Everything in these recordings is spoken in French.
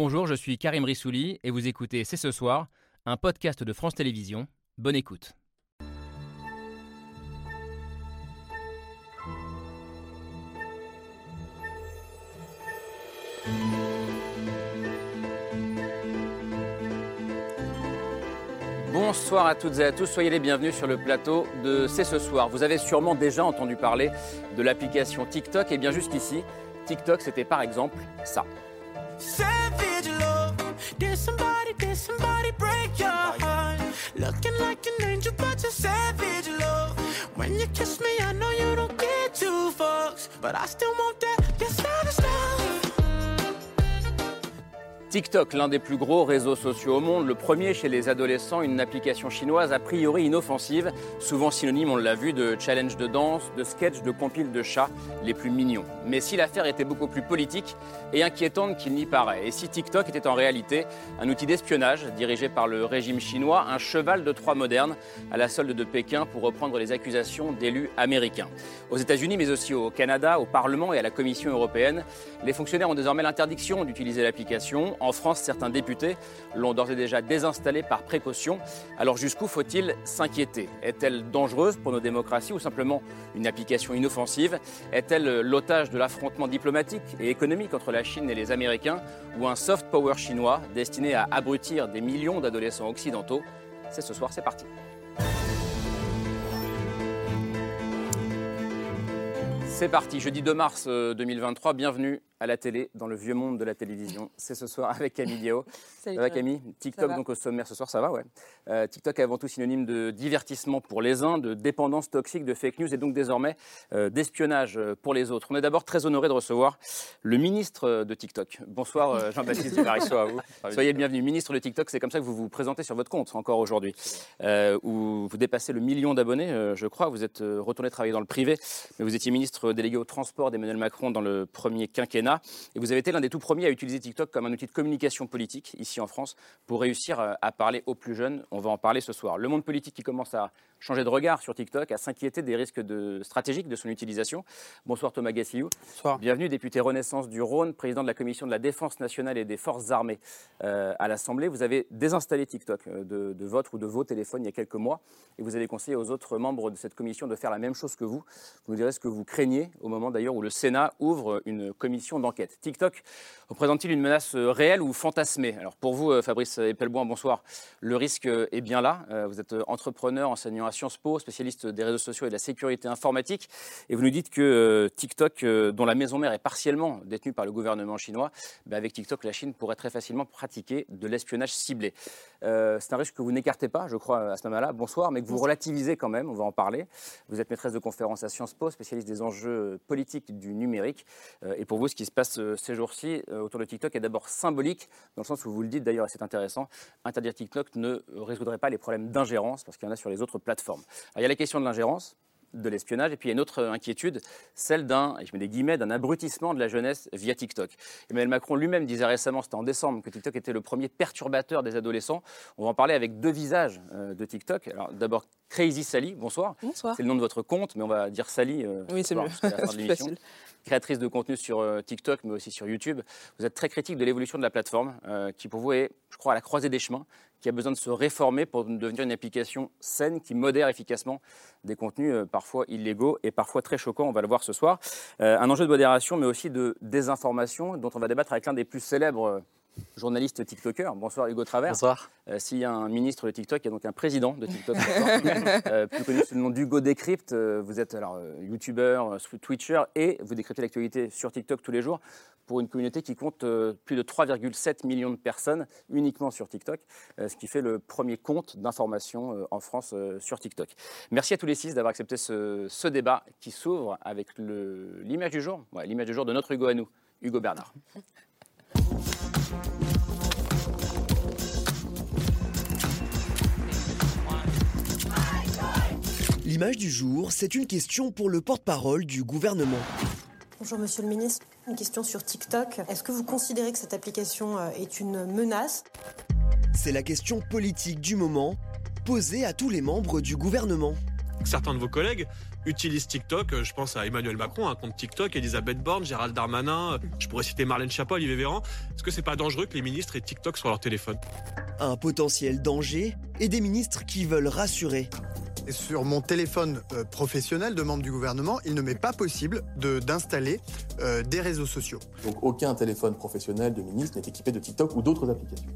Bonjour, je suis Karim Rissouli et vous écoutez C'est ce soir, un podcast de France Télévisions. Bonne écoute. Bonsoir à toutes et à tous, soyez les bienvenus sur le plateau de C'est ce soir. Vous avez sûrement déjà entendu parler de l'application TikTok et bien jusqu'ici, TikTok c'était par exemple ça. Did somebody, did somebody break your heart? Looking like an angel, but you're savage love. When you kiss me, I know you don't get two fucks, but I still want that. Your savage love. TikTok, l'un des plus gros réseaux sociaux au monde, le premier chez les adolescents, une application chinoise a priori inoffensive, souvent synonyme, on l'a vu, de challenge de danse, de sketch, de compile de chats les plus mignons. Mais si l'affaire était beaucoup plus politique et inquiétante qu'il n'y paraît, et si TikTok était en réalité un outil d'espionnage dirigé par le régime chinois, un cheval de Troie moderne à la solde de Pékin pour reprendre les accusations d'élus américains. Aux États-Unis, mais aussi au Canada, au Parlement et à la Commission européenne, les fonctionnaires ont désormais l'interdiction d'utiliser l'application. En France, certains députés l'ont d'ores et déjà désinstallée par précaution. Alors jusqu'où faut-il s'inquiéter? Est-elle dangereuse pour nos démocraties ou simplement une application inoffensive? Est-elle l'otage de l'affrontement diplomatique et économique entre la Chine et les Américains ou un soft power chinois destiné à abrutir des millions d'adolescents occidentaux? C'est ce soir, c'est parti. C'est parti, jeudi 2 mars euh, 2023, bienvenue à la télé, dans le vieux monde de la télévision. C'est ce soir avec Camille Diao. Salut, Ça va. Camille TikTok va. donc au sommaire ce soir, ça va ouais. Euh, TikTok est avant tout synonyme de divertissement pour les uns, de dépendance toxique, de fake news et donc désormais euh, d'espionnage euh, pour les autres. On est d'abord très honoré de recevoir le ministre de TikTok. Bonsoir euh, Jean-Baptiste Duvarisso à vous. Soyez le bienvenu. Ministre de TikTok, c'est comme ça que vous vous présentez sur votre compte encore aujourd'hui, euh, où vous dépassez le million d'abonnés, euh, je crois. Vous êtes retourné travailler dans le privé, mais vous étiez ministre délégué au transport d'Emmanuel Macron dans le premier quinquennat. Et vous avez été l'un des tout premiers à utiliser TikTok comme un outil de communication politique ici en France pour réussir euh, à parler aux plus jeunes. On va en parler ce soir. Le monde politique qui commence à changer de regard sur TikTok, à s'inquiéter des risques de, stratégiques de son utilisation. Bonsoir Thomas Gassiou. Bonsoir. Bienvenue, député Renaissance du Rhône, président de la commission de la défense nationale et des forces armées euh, à l'Assemblée. Vous avez désinstallé TikTok euh, de, de votre ou de vos téléphones il y a quelques mois et vous avez conseillé aux autres membres de cette commission de faire la même chose que vous. Vous nous direz ce que vous craignez au moment d'ailleurs où le Sénat ouvre une commission d'enquête. TikTok représente-t-il une menace euh, réelle ou fantasmée? Alors pour vous, Fabrice Epelboin, bonsoir. Le risque est bien là. Vous êtes entrepreneur, enseignant à Sciences Po, spécialiste des réseaux sociaux et de la sécurité informatique. Et vous nous dites que euh, TikTok, euh, dont la maison mère est partiellement détenue par le gouvernement chinois, ben, avec TikTok, la Chine pourrait très facilement pratiquer de l'espionnage ciblé. Euh, c'est un risque que vous n'écartez pas, je crois, à ce moment-là. Bonsoir, mais que vous relativisez quand même, on va en parler. Vous êtes maîtresse de conférence à Sciences Po, spécialiste des enjeux politiques du numérique. Euh, et pour vous, ce qui se passe ces jours-ci euh, autour de TikTok est d'abord symbolique, dans le sens où vous le dites d'ailleurs, et c'est intéressant, interdire TikTok ne résoudrait pas les problèmes d'ingérence, parce qu'il y en a sur les autres plateformes. Alors, il y a la question de l'ingérence, de l'espionnage. Et puis il y a une autre inquiétude, celle d'un, je mets des guillemets, d'un abrutissement de la jeunesse via TikTok. Emmanuel Macron lui-même disait récemment, c'était en décembre, que TikTok était le premier perturbateur des adolescents. On va en parler avec deux visages euh, de TikTok. Alors d'abord, Crazy Sally, bonsoir. Bonsoir. C'est le nom de votre compte, mais on va dire Sally euh, Oui, ce c'est mieux. C'est facile. Créatrice de contenu sur euh, TikTok, mais aussi sur YouTube. Vous êtes très critique de l'évolution de la plateforme, euh, qui pour vous est, je crois, à la croisée des chemins, qui a besoin de se réformer pour devenir une application saine qui modère efficacement des contenus euh, parfois illégaux et parfois très choquants. On va le voir ce soir. Euh, un enjeu de modération, mais aussi de désinformation, dont on va débattre avec l'un des plus célèbres journalistes TikTokers. Bonsoir Hugo Travers. Bonsoir. Euh, S'il y a un ministre de TikTok, il y a donc un président de TikTok. Euh, plus connu sous le nom d'Hugo Décrypte. Euh, vous êtes alors youtubeur, twitcher et vous décryptez l'actualité sur TikTok tous les jours pour une communauté qui compte plus de 3,7 millions de personnes uniquement sur TikTok, ce qui fait le premier compte d'information en France sur TikTok. Merci à tous les six d'avoir accepté ce, ce débat qui s'ouvre avec l'image du jour, Ouais, l'image du jour de notre Hugo à nous, Hugo Bernard. L'image du jour, c'est une question pour le porte-parole du gouvernement. Bonjour Monsieur le ministre, une question sur TikTok. Est-ce que vous considérez que cette application euh, est une menace? C'est la question politique du moment, posée à tous les membres du gouvernement. Certains de vos collègues utilisent TikTok. Euh, Je pense à Emmanuel Macron, un compte TikTok, Elisabeth Borne, Gérald Darmanin. euh, Je pourrais citer Marlène Schiappa, Olivier Véran. Est-ce que c'est pas dangereux que les ministres aient TikTok sur leur téléphone? Un potentiel danger et des ministres qui veulent rassurer. Et Sur mon téléphone euh, professionnel de membre du gouvernement, il ne m'est pas possible de- d'installer euh, des réseaux sociaux. Donc aucun téléphone professionnel de ministre n'est équipé de TikTok ou d'autres applications.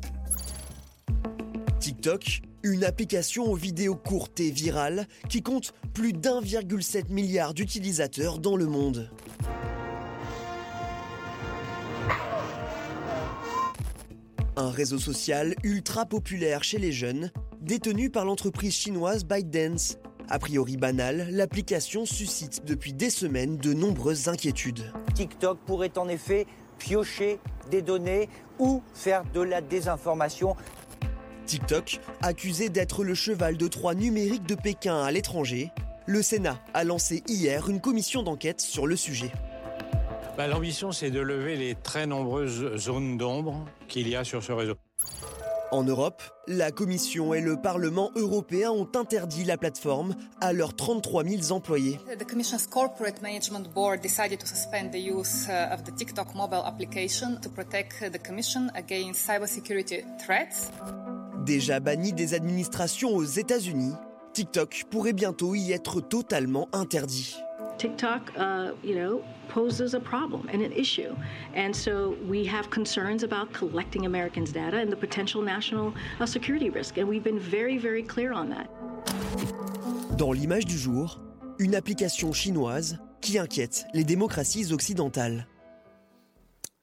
TikTok, une application aux vidéos courtes et virales qui compte plus d'1,7 milliard d'utilisateurs dans le monde. Un réseau social ultra populaire chez les jeunes, détenu par l'entreprise chinoise ByteDance. A priori banale, l'application suscite depuis des semaines de nombreuses inquiétudes. TikTok pourrait en effet piocher des données ou faire de la désinformation. TikTok, accusé d'être le cheval de Troie numérique de Pékin à l'étranger, le Sénat a lancé hier une commission d'enquête sur le sujet. Bah, L'ambition, c'est de lever les très nombreuses zones d'ombre qu'il y a sur ce réseau. En Europe, la Commission et le Parlement européen ont interdit la plateforme à leurs 33 000 employés. The Commission's Corporate Management Board decided to suspend the use uh, of the TikTok mobile application to protect the Commission against cybersecurity threats. Déjà banni des administrations aux États-Unis, TikTok pourrait bientôt y être totalement interdit. TikTok, uh, you know, poses a problem and an issue. And so we have concerns about collecting Americans' data and the potential national uh, security risk. And we've been very, very clear on that. Dans l'image du jour, une application chinoise qui inquiète les démocraties occidentales.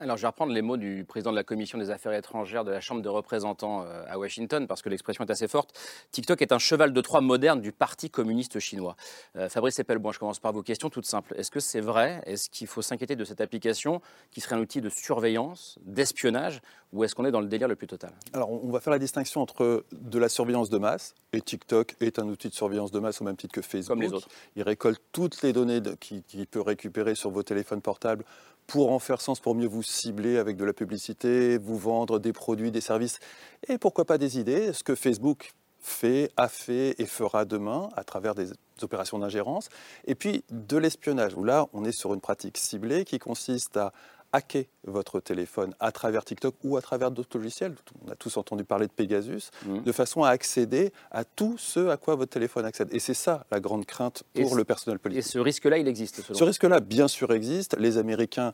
Alors, je vais reprendre les mots du président de la Commission des Affaires étrangères de la Chambre des représentants euh, à Washington, parce que l'expression est assez forte. TikTok est un cheval de Troie moderne du Parti communiste chinois. Euh, Fabrice Epelboin, je commence par vos questions toutes simples. Est-ce que c'est vrai? Est-ce qu'il faut s'inquiéter de cette application qui serait un outil de surveillance, d'espionnage, ou est-ce qu'on est dans le délire le plus total? Alors, on va faire la distinction entre de la surveillance de masse, et TikTok est un outil de surveillance de masse au même titre que Facebook. Comme les autres. Il récolte toutes les données qu'il peut récupérer sur vos téléphones portables pour en faire sens, pour mieux vous cibler avec de la publicité, vous vendre des produits, des services, et pourquoi pas des idées, ce que Facebook fait, a fait et fera demain à travers des opérations d'ingérence, et puis de l'espionnage, où là, on est sur une pratique ciblée qui consiste à hacker votre téléphone à travers TikTok ou à travers d'autres logiciels. On a tous entendu parler de Pegasus, Mhm. de façon à accéder à tout ce à quoi votre téléphone accède. Et c'est ça la grande crainte Et pour le personnel Et politique. ce risque-là, il existe, selon Ce risque-là, bien sûr, existe. Les Américains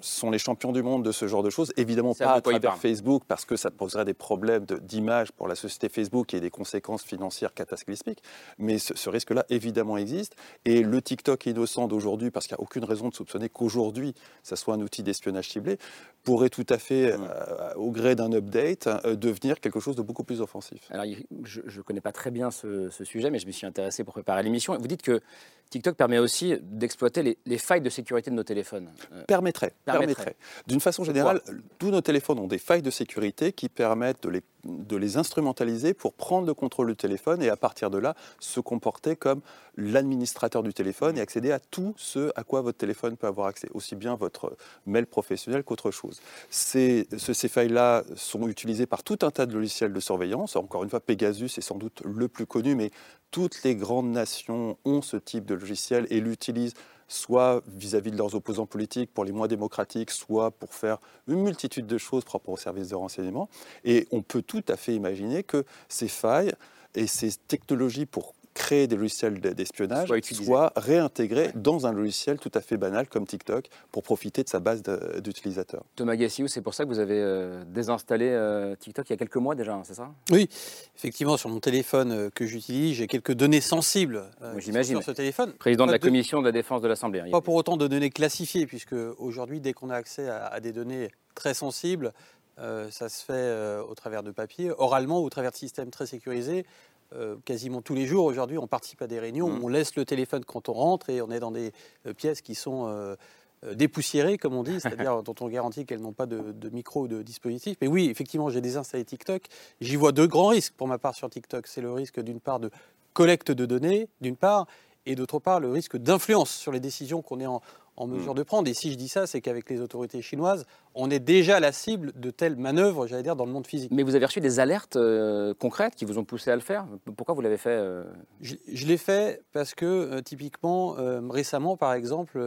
sont les champions du monde de ce genre de choses. Évidemment pas à travers. Facebook, parce que ça poserait des problèmes de- d'image pour la société Facebook et des conséquences financières cataclysmiques. Mais ce, ce risque-là, évidemment, existe. Et le TikTok innocent d'aujourd'hui, parce qu'il n'y a aucune raison de soupçonner qu'aujourd'hui, ça soit un outil d'espionnage ciblé, pourrait tout à fait, Mmh. euh, au gré d'un update, euh, devenir quelque chose de beaucoup plus offensif. Alors, je ne connais pas très bien ce, ce sujet, mais je me suis intéressé pour préparer l'émission. Vous dites que TikTok permet aussi d'exploiter les, les failles de sécurité de nos téléphones. Euh, Permettrait, Permettrait. permettrait. D'une façon générale, tous nos téléphones ont des failles de sécurité qui permettent de les, de les instrumentaliser pour prendre le contrôle du téléphone et à partir de là se comporter comme l'administrateur du téléphone et accéder à tout ce à quoi votre téléphone peut avoir accès, aussi bien votre mail professionnel qu'autre chose. Ces, ce- ces failles-là sont utilisées par tout un tas de logiciels de surveillance. Encore une fois, Pegasus est sans doute le plus connu, mais toutes les grandes nations ont ce type de logiciel et l'utilisent soit vis-à-vis de leurs opposants politiques pour les moins démocratiques, soit pour faire une multitude de choses propres aux services de renseignement. Et on peut tout à fait imaginer que ces failles et ces technologies pour créer des logiciels d'espionnage Soient utilisées. soient réintégrées dans un logiciel tout à fait banal comme TikTok pour profiter de sa base d'utilisateurs. Thomas Gassiou, c'est pour ça que vous avez euh, désinstallé euh, TikTok il y a quelques mois déjà, hein, c'est ça? Oui, effectivement, sur mon téléphone euh, que j'utilise, j'ai quelques données sensibles euh, Oui, j'imagine. sur ce téléphone. Président de Pas la Commission de la Défense de l'Assemblée. hein, Pas pour autant de données classifiées, puisque aujourd'hui, dès qu'on a accès à, à des données très sensibles, euh, ça se fait euh, au travers de papier, oralement ou au travers de systèmes très sécurisés. Euh, quasiment tous les jours, aujourd'hui, on participe à des réunions, Mhm. on laisse le téléphone quand on rentre et on est dans des euh, pièces qui sont euh, euh, dépoussiérées, comme on dit, c'est-à-dire dont on garantit qu'elles n'ont pas de, de micro ou de dispositif. Mais oui, effectivement, j'ai désinstallé TikTok. J'y vois deux grands risques pour ma part sur TikTok. C'est le risque d'une part de collecte de données, d'une part, et d'autre part, le risque d'influence sur les décisions qu'on est en, en Mm. mesure de prendre. Et si je dis ça, c'est qu'avec les autorités chinoises, on est déjà la cible de telles manœuvres, j'allais dire, dans le monde physique. Mais vous avez reçu des alertes euh, concrètes qui vous ont poussé à le faire? Pourquoi vous l'avez fait euh, Je, je l'ai fait parce que, euh, typiquement, récemment, par exemple,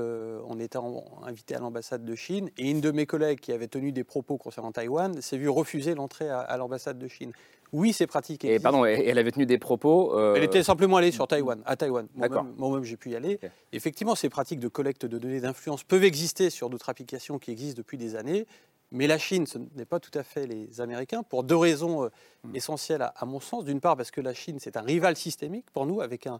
on était en- invité à l'ambassade de Chine et une de mes collègues qui avait tenu des propos concernant Taïwan s'est vue refuser l'entrée à, à l'ambassade de Chine. Oui, c'est pratique. Et pardon, et- elle avait tenu des propos. euh, Elle était simplement allée sur Taïwan, à Taïwan. Moi-même, j'ai pu y aller. Effectivement, ces pratiques de collecte de données d'influence peuvent exister sur d'autres applications qui existent depuis des années. Mais la Chine, ce n'est pas tout à fait les Américains, pour deux raisons euh, Hmm. essentielles à, à mon sens. D'une part, parce que la Chine, c'est un rival systémique pour nous, avec un-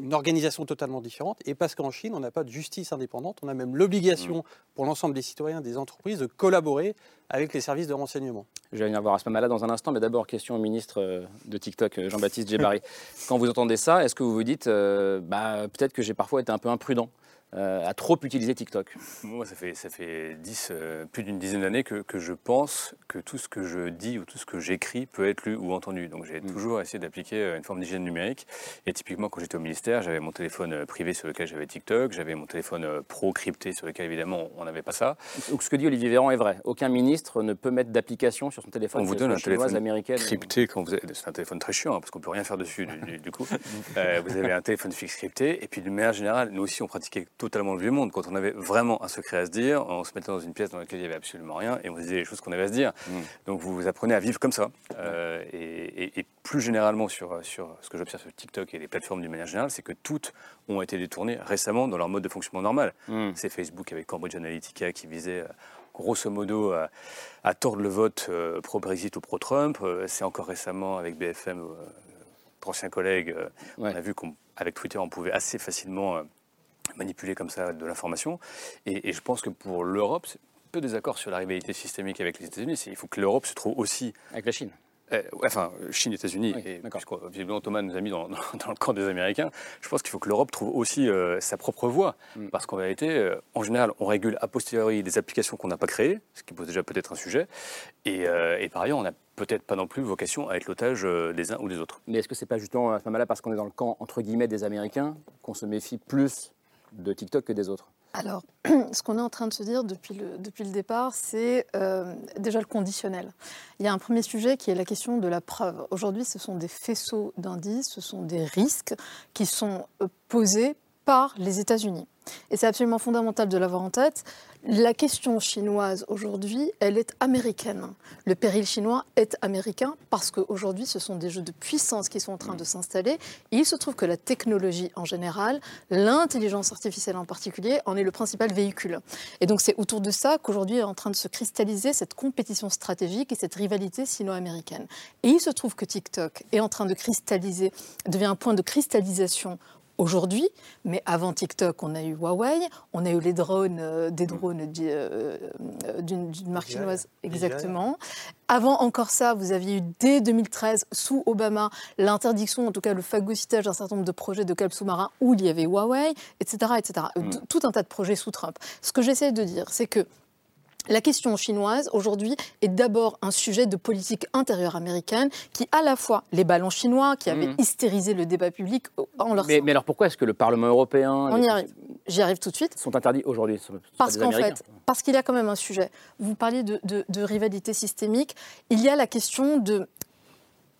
une organisation totalement différente. Et parce qu'en Chine, on n'a pas de justice indépendante. On a même l'obligation, Hmm. pour l'ensemble des citoyens des entreprises, de collaborer avec les services de renseignement. Je vais venir voir Asmamala dans un instant, mais d'abord, question au ministre euh, de TikTok, euh, Jean-Baptiste Djebari. Quand vous entendez ça, est-ce que vous vous dites, euh, bah, peut-être que j'ai parfois été un peu imprudent euh, à trop utiliser TikTok Moi, ça fait, ça fait 10, euh, plus d'une dizaine d'années que, que je pense que tout ce que je dis ou tout ce que j'écris peut être lu ou entendu. Donc j'ai toujours essayé d'appliquer euh, une forme d'hygiène numérique. Et typiquement, quand j'étais au ministère, j'avais mon téléphone privé sur lequel j'avais TikTok, j'avais mon téléphone pro crypté sur lequel évidemment on n'avait pas ça. Donc ce que dit Olivier Véran est vrai. Aucun ministre ne peut mettre d'application sur son téléphone. On vous donne un téléphone américaine. crypté quand vous avez... C'est un téléphone très chiant hein, parce qu'on peut rien faire dessus du, coup. Euh, vous avez un téléphone fixe crypté et puis d'une manière générale, nous aussi on pratiquait totalement le vieux monde. Quand on avait vraiment un secret à se dire, on se mettait dans une pièce dans laquelle il y avait absolument rien et on disait les choses qu'on avait à se dire. Donc vous vous apprenez à vivre comme ça. Euh, et, et- et plus généralement sur, sur ce que j'observe sur TikTok et les plateformes d'une manière générale, c'est que toutes ont été détournées récemment dans leur mode de fonctionnement normal. C'est Facebook avec Cambridge Analytica qui visait euh, grosso modo à, à tordre le vote euh, pro-Brexit ou pro-Trump. C'est encore récemment avec BFM, euh, notre ancien collègue, on a vu qu'avec Twitter, on pouvait assez facilement manipuler comme ça de l'information. Et, et je pense que pour l'Europe, peu désaccord sur la rivalité systémique avec les États-Unis. Il faut que l'Europe se trouve aussi. Avec la Chine euh, enfin, Chine, États-Unis, et puisque, visiblement Thomas nous a mis dans, dans- dans le camp des Américains, je pense qu'il faut que l'Europe trouve aussi euh, sa propre voie. Parce qu'en vérité, euh, en général, on régule a posteriori des applications qu'on n'a pas créées, ce qui pose déjà peut-être un sujet. Et, et par ailleurs, on n'a peut-être pas non plus vocation à être l'otage des uns ou des autres. Mais est-ce que c'est pas justement à ce moment-là, parce qu'on est dans le camp entre guillemets des Américains, qu'on se méfie plus de TikTok que des autres Alors, ce qu'on est en train de se dire depuis le, depuis le départ, c'est euh, déjà le conditionnel. Il y a un premier sujet qui est la question de la preuve. Aujourd'hui, ce sont des faisceaux d'indices, ce sont des risques qui sont euh, posés par les États-Unis. Et c'est absolument fondamental de l'avoir en tête. La question chinoise aujourd'hui, elle est américaine. Le péril chinois est américain parce qu'aujourd'hui, ce sont des jeux de puissance qui sont en train de s'installer. Il se trouve que la technologie en général, l'intelligence artificielle en particulier, en est le principal véhicule. Et donc c'est autour de ça qu'aujourd'hui est en train de se cristalliser cette compétition stratégique et cette rivalité sino-américaine. Et il se trouve que TikTok est en train de cristalliser, devient un point de cristallisation aujourd'hui, mais avant TikTok, on a eu Huawei, on a eu les drones, euh, des drones di- euh, euh, d'une marque chinoise, exactement. Avant encore ça, vous aviez eu dès 2013, sous Obama, l'interdiction, en tout cas le phagocytage d'un certain nombre de projets de câbles sous-marins où il y avait Huawei, etc. etc. T- Tout un tas de projets sous Trump. Ce que j'essaie de dire, c'est que la question chinoise, aujourd'hui, est d'abord un sujet de politique intérieure américaine qui, à la fois, les ballons chinois qui avaient Mhm. hystérisé le débat public en leur mais, mais alors pourquoi est-ce que le Parlement européen On y arrive. J'y arrive tout de suite. sont interdits aujourd'hui Parce qu'en fait, parce qu'il y a quand même un sujet. Vous parliez de, de- de rivalité systémique. Il y a la question de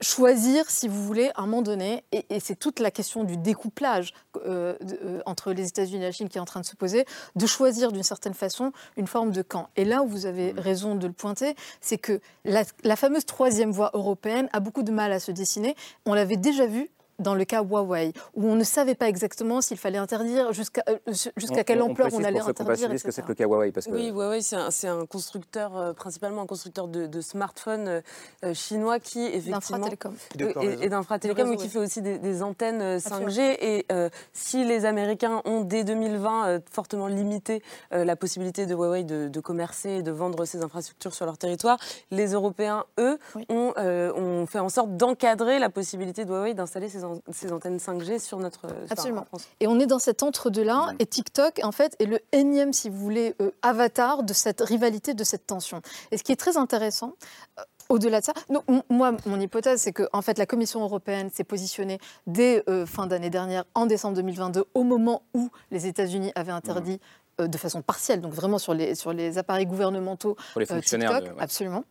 choisir, si vous voulez, à un moment donné, et, et c'est toute la question du découplage euh, de- euh, entre les États-Unis et la Chine qui est en train de se poser, de choisir d'une certaine façon une forme de camp. Et là où vous avez raison de le pointer, c'est que la, la fameuse troisième voie européenne a beaucoup de mal à se dessiner. On l'avait déjà vu dans le cas Huawei, où on ne savait pas exactement s'il fallait interdire, jusqu'à euh, jusqu'à quelle ampleur on, précise allait interdire, ce que c'est que le cas Huawei parce que Oui, Huawei, c'est un, c'est un constructeur, euh, principalement un constructeur de, de smartphones euh, chinois qui, effectivement. D'infratélécom. Et- et d'infratélécom, mais qui fait aussi des, des antennes euh, 5G. Et euh, si les Américains ont, dès 2020, euh, fortement limité euh, la possibilité de Huawei de, de commercer et de vendre ses infrastructures sur leur territoire, les Européens, eux, ont, euh, ont fait en sorte d'encadrer la possibilité de Huawei d'installer ses, an- ses antennes 5G sur notre. Absolument. Et on est dans cet entre-deux-là, et TikTok, en fait, est le énième, si vous voulez, euh, avatar de cette rivalité, de cette tension. Et ce qui est très intéressant, euh, au-delà de ça, non, moi, mon hypothèse, c'est que en fait, la Commission européenne s'est positionnée dès euh, fin d'année dernière, en décembre 2022, au moment où les États-Unis avaient interdit euh, de façon partielle, donc vraiment sur les, sur les appareils gouvernementaux Pour les euh, fonctionnaires TikTok, de- ouais. absolument,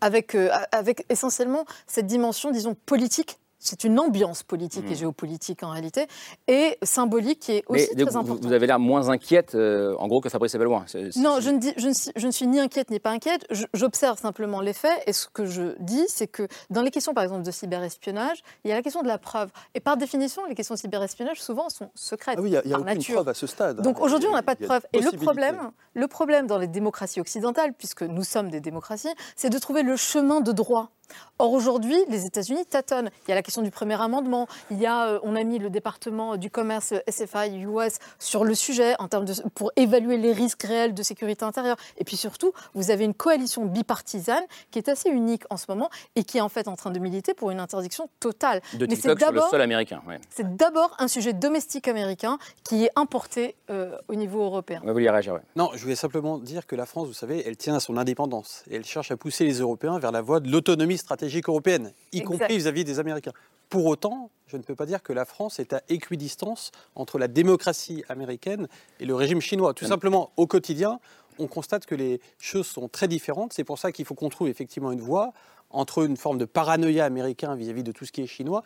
avec, euh, avec essentiellement cette dimension, disons, politique. C'est une ambiance politique et Mhm. géopolitique en réalité, et symbolique qui est aussi Mais très vous, importante. vous avez l'air moins inquiète, euh, en gros, que Fabrice Ebelloin. Non, je ne, dis, je, ne suis, je ne suis ni inquiète ni pas inquiète. J'observe simplement les faits. Et ce que je dis, c'est que dans les questions, par exemple, de cyberespionnage, il y a la question de la preuve. Et par définition, les questions de cyberespionnage, souvent, sont secrètes. Ah oui, il n'y a, y a aucune nature. preuve à ce stade. Donc hein. aujourd'hui, on n'a pas de preuves. Et le problème, le problème dans les démocraties occidentales, puisque nous sommes des démocraties, c'est de trouver le chemin de droit. Or aujourd'hui, les États-Unis tâtonnent. Il y a la question du premier amendement. Il y a, euh, on a mis le département du commerce SFI US sur le sujet en termes de, pour évaluer les risques réels de sécurité intérieure. Et puis surtout, vous avez une coalition bipartisane qui est assez unique en ce moment et qui est en fait en train de militer pour une interdiction totale. De Mais c'est TikTok sur le d'abord- sol américain. Ouais. c'est d'abord un sujet domestique américain qui est importé euh, au niveau européen. Vous voulez réagir, ouais. Non, je voulais simplement dire que la France, vous savez, elle tient à son indépendance et elle cherche à pousser les Européens vers la voie de l'autonomie stratégique européenne, y Exact. compris vis-à-vis des Américains. Pour autant, je ne peux pas dire que la France est à équidistance entre la démocratie américaine et le régime chinois. Tout simplement, au quotidien, on constate que les choses sont très différentes. C'est pour ça qu'il faut qu'on trouve effectivement une voie entre une forme de paranoïa américain vis-à-vis de tout ce qui est chinois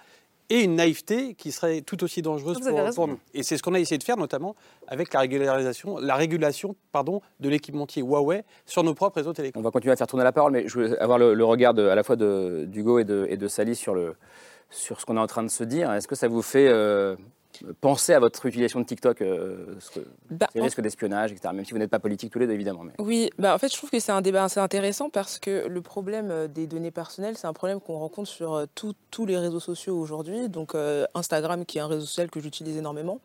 et une naïveté qui serait tout aussi dangereuse avez pour, nous. Et c'est ce qu'on a essayé de faire, notamment avec la régularisation, la régulation pardon, de l'équipementier Huawei sur nos propres réseaux télécoms. On va continuer à faire tourner la parole, mais je veux avoir le, le regard de- à la fois de- d'Hugo et de, et de Sally sur, le, sur ce qu'on est en train de se dire. Est-ce que ça vous fait euh, penser à votre utilisation de TikTok, euh, ce que- Bah, en- risques d'espionnage, etc. Même si vous n'êtes pas politique tous les deux, évidemment. Mais... Oui, bah en fait, je trouve que c'est un débat assez intéressant parce que le problème euh, des données personnelles, c'est un problème qu'on rencontre sur euh, tout- tous les réseaux sociaux aujourd'hui. Donc, euh, Instagram, qui est un réseau social que j'utilise énormément.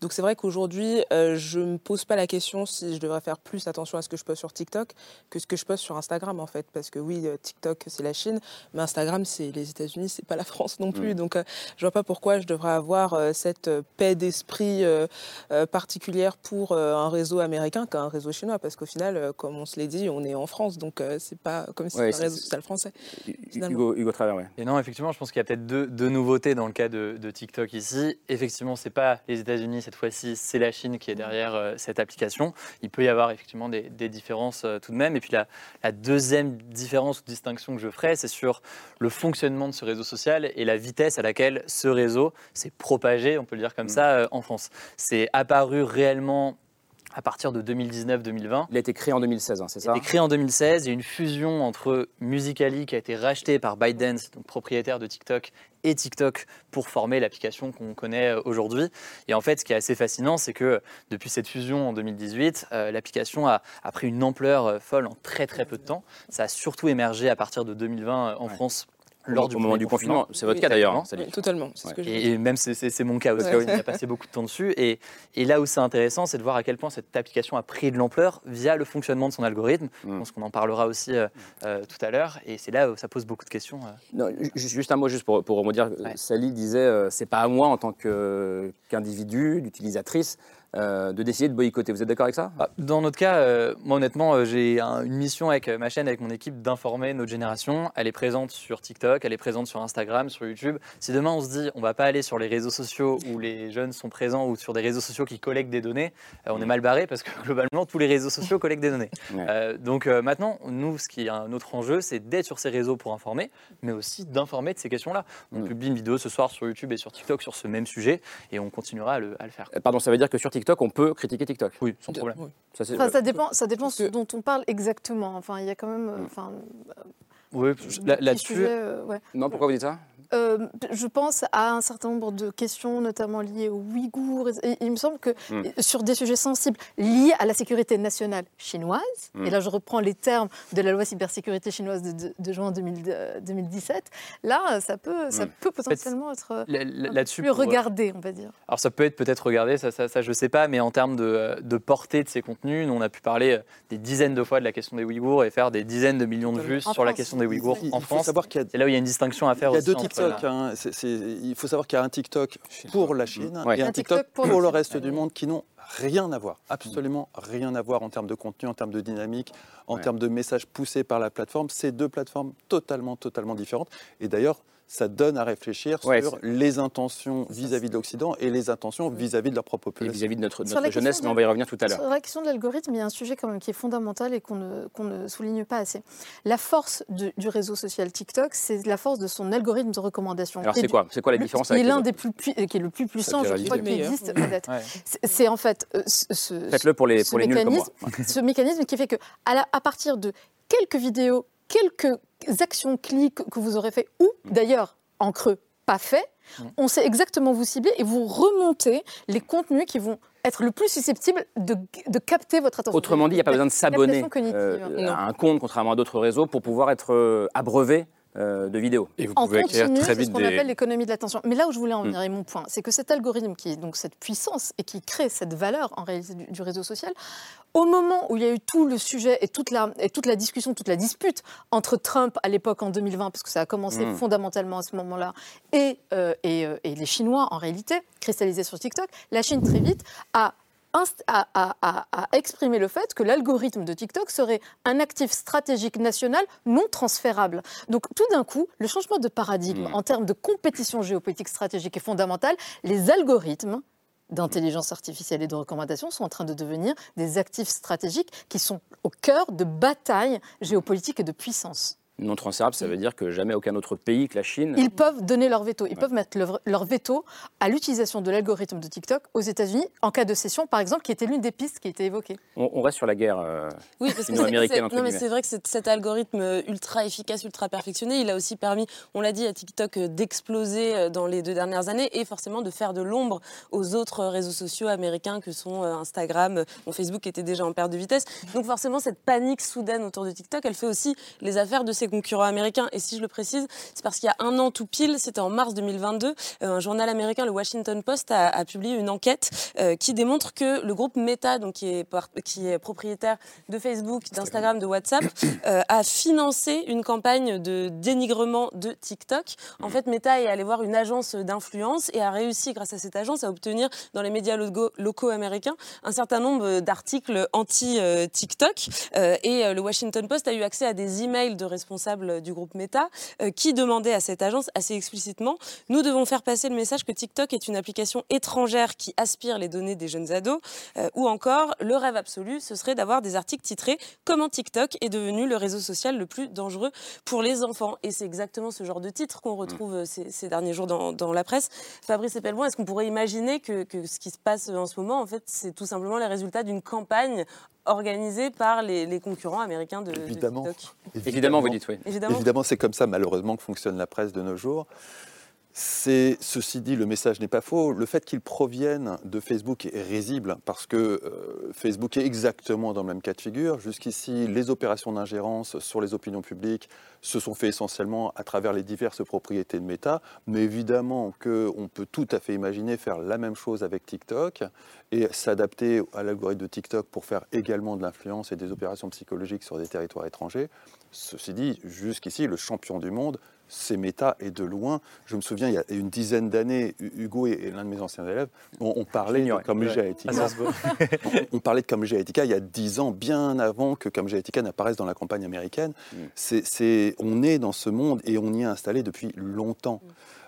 Donc, c'est vrai qu'aujourd'hui, euh, je ne me pose pas la question si je devrais faire plus attention à ce que je poste sur TikTok que ce que je poste sur Instagram, en fait. Parce que oui, TikTok, c'est la Chine, mais Instagram, c'est les États-Unis, c'est pas la France non plus. Mm. Donc, je vois pas pourquoi je devrais avoir cette paix d'esprit euh, euh, particulière pour euh, un réseau américain qu'un réseau chinois, parce qu'au final, comme on se l'est dit, on est en France, donc c'est pas comme si Ouais, c'était un réseau social français. Hugo, Hugo Travers, ouais. Et non, effectivement, je pense qu'il y a peut-être deux, deux nouveautés dans le cas de, de TikTok ici. Effectivement, c'est pas les États-Unis cette fois-ci, c'est la Chine qui est derrière cette application. Il peut y avoir effectivement des, des différences tout de même. Et puis la, la deuxième différence ou distinction que je ferai, c'est sur le fonctionnement de ce réseau social et la vitesse à laquelle ce réseau s'est propagé, on peut le dire comme ça, euh, en France. C'est apparu réellement à partir de 2019-2020. Il a été créé en 2016, hein, c'est Il ça a été créé en 2016. Il y a une fusion entre Musically, qui a été racheté par ByteDance, donc propriétaire de TikTok, et TikTok pour former l'application qu'on connaît euh, aujourd'hui. Et en fait, ce qui est assez fascinant, c'est que depuis cette fusion en 2018, euh, l'application a, a pris une ampleur folle en très très peu de temps. Ça a surtout émergé à partir de 2020 euh, en France. Lors au du moment du confinement. C'est votre cas, d'ailleurs, hein. Oui, totalement, c'est ce que et, et même c'est- mon cas aussi, Ouais. on a passé beaucoup de temps dessus. Et, et là où c'est intéressant, c'est de voir à quel point cette application a pris de l'ampleur via le fonctionnement de son algorithme. Je pense qu'on en parlera aussi euh, euh, tout à l'heure. Et c'est là où ça pose beaucoup de questions. euh. Non, ju- juste un mot juste pour, pour rebondir. Sally disait, euh, c'est pas à moi en tant qu'individu, d'utilisatrice, euh, de décider de boycotter. Vous êtes d'accord avec ça? Bah, Dans notre cas, euh, moi honnêtement, euh, j'ai un- une mission avec ma chaîne, avec mon équipe, d'informer notre génération. Elle est présente sur TikTok, elle est présente sur Instagram, sur YouTube. Si demain on se dit on va pas aller sur les réseaux sociaux où les jeunes sont présents ou sur des réseaux sociaux qui collectent des données, euh, on est mal barré parce que globalement tous les réseaux sociaux collectent des données. Donc maintenant, nous, ce qui est un autre enjeu, c'est d'être sur ces réseaux pour informer, mais aussi d'informer de ces questions-là. On publie une vidéo ce soir sur YouTube et sur TikTok sur ce même sujet et on continuera à le, à le faire. Pardon, ça veut dire que sur TikTok, on peut critiquer TikTok Oui, sans problème. Ça, c'est- Enfin, ça dépend, ça dépend ce dont on parle exactement. Enfin, il y a quand même. euh, Enfin, Oui, sujets, euh, ouais. Non, pourquoi vous dites ça? Euh, je pense à un certain nombre de questions, notamment liées aux Ouïghours. Et il me semble que Hmm. sur des sujets sensibles liés à la sécurité nationale chinoise, Hmm. et là je reprends les termes de la loi cybersécurité chinoise de, de- de juin 2000 euh, 2017, là ça peut, ça Hmm. peut potentiellement être là-dessus, plus regardé, on va dire. Alors ça peut être peut-être regardé, ça, ça, ça, je sais pas, mais en termes de, de portée de ces contenus, nous on a pu parler des dizaines de fois de la question des Ouïghours et faire des dizaines de millions de vues sur la question des Ouïghours en faut France. savoir qu'il y a- C'est là où il y a une distinction à faire Il y a aussi deux TikTok. hein. Il faut savoir qu'il y a un TikTok pour la Chine Ouais. et un Un TikTok, TikTok pour le reste du monde qui n'ont rien à voir, absolument rien à voir en termes de contenu, en termes de dynamique, en Ouais. termes de messages poussés par la plateforme. C'est deux plateformes totalement, totalement différentes. Et d'ailleurs, ça donne à réfléchir Ouais, sur les intentions vis-à-vis de l'Occident et les intentions vis-à-vis de leur propre population. vis-à-vis de notre, jeunesse, mais on va y revenir tout à l'heure. Sur la question de l'algorithme, il y a un sujet quand même qui est fondamental et qu'on ne, souligne pas assez. La force du, du réseau social TikTok, c'est la force de son algorithme de recommandation. Alors, c'est quoi? C'est quoi la différence Qui avec est l'un des plus pui- euh, qui est le plus puissant, je crois, qui meilleur. existe peut-être. Ouais. C'est- en fait euh, ce, ce- Faites-le pour les- ce pour les nuls comme moi. mécanisme- ce mécanisme qui fait que à, la- à partir de quelques vidéos, quelques actions clics que vous aurez fait, ou d'ailleurs en creux pas fait, Mm. on sait exactement vous cibler et vous remontez les contenus qui vont être le plus susceptibles de, de capter votre attention. Autrement dit, il n'y a pas besoin de s'abonner euh, à un compte, contrairement à d'autres réseaux, pour pouvoir être euh, abreuvé euh, de vidéos. Et vous En continu, c'est ce qu'on appelle l'économie de l'attention. Mais là où je voulais en venir, et mon point, c'est que cet algorithme qui est donc cette puissance et qui crée cette valeur en réalité du, du réseau social, au moment où il y a eu tout le sujet et toute la, et toute la discussion, toute la dispute entre Trump à l'époque en 2020, parce que ça a commencé Mm. fondamentalement à ce moment-là, et, euh, et, euh, et les Chinois en réalité, cristallisés sur TikTok, la Chine très vite a a- a exprimé le fait que l'algorithme de TikTok serait un actif stratégique national non transférable. Donc tout d'un coup, le changement de paradigme Mm. en termes de compétition géopolitique stratégique est fondamental. Les algorithmes d'intelligence artificielle et de recommandation sont en train de devenir des actifs stratégiques qui sont au cœur de batailles géopolitiques et de puissance. Non transférable, ça veut dire que jamais aucun autre pays que la Chine. Ils peuvent donner leur veto. Ils peuvent mettre leur, leur veto à l'utilisation de l'algorithme de TikTok aux États-Unis en cas de cession, par exemple, qui était l'une des pistes qui était évoquée. On, on reste sur la guerre euh, Oui, parce que entre non, mais c'est vrai que cet algorithme euh, ultra efficace, ultra perfectionné, il a aussi permis, on l'a dit, à TikTok euh, d'exploser dans les deux dernières années et forcément de faire de l'ombre aux autres réseaux sociaux américains que sont Instagram, bon, Facebook était déjà en perte de vitesse. Donc forcément, cette panique soudaine autour de TikTok, elle fait aussi les affaires de ses concurrents américains. Et si je le précise, c'est parce qu'il y a un an tout pile, c'était en mars 2022, euh, un journal américain, le Washington Post, a, a publié une enquête euh, qui démontre que le groupe Meta, donc qui est, par- qui est propriétaire de Facebook, d'Instagram, de WhatsApp, euh, a financé une campagne de dénigrement de TikTok. En fait, Meta est allé voir une agence d'influence et a réussi, grâce à cette agence, à obtenir dans les médias logo- locaux américains un certain nombre d'articles anti-TikTok. et le Washington Post a eu accès à des emails de responsables du groupe Meta euh, qui demandaient à cette agence assez explicitement nous devons faire passer le message que TikTok est une application étrangère qui aspire les données des jeunes ados, euh, ou encore le rêve absolu, ce serait d'avoir des articles titrés Comment TikTok est devenu le réseau social le plus dangereux pour les enfants? Et c'est exactement ce genre de titre qu'on retrouve euh, ces, ces derniers jours dans, dans la presse. Fabrice Epelboin, est-ce qu'on pourrait imaginer que, que ce qui se passe en ce moment, en fait, c'est tout simplement les résultats d'une campagne organisée par les, les concurrents américains de, de Évidemment. TikTok? Évidemment, vous dites oui. Évidemment. Évidemment, c'est comme ça, malheureusement, que fonctionne la presse de nos jours. C'est, ceci dit, le message n'est pas faux. Le fait qu'ils proviennent de Facebook est risible parce que euh, Facebook est exactement dans le même cas de figure. Jusqu'ici, les opérations d'ingérence sur les opinions publiques se sont faites essentiellement à travers les diverses propriétés de Meta. Mais évidemment qu'on peut tout à fait imaginer faire la même chose avec TikTok et s'adapter à l'algorithme de TikTok pour faire également de l'influence et des opérations psychologiques sur des territoires étrangers. Ceci dit, jusqu'ici, le champion du monde, c'est Meta et de loin. Je me souviens, il y a une dizaine d'années, Hu- Hugo est l'un de mes anciens élèves, on, on parlait de Cambridge Ouais. Analytica. À Salzbourg. on, on parlait de Cambridge Analytica il y a dix ans, bien avant que Cambridge Analytica n'apparaisse dans la campagne américaine. C'est- on est dans ce monde et on y est installé depuis longtemps.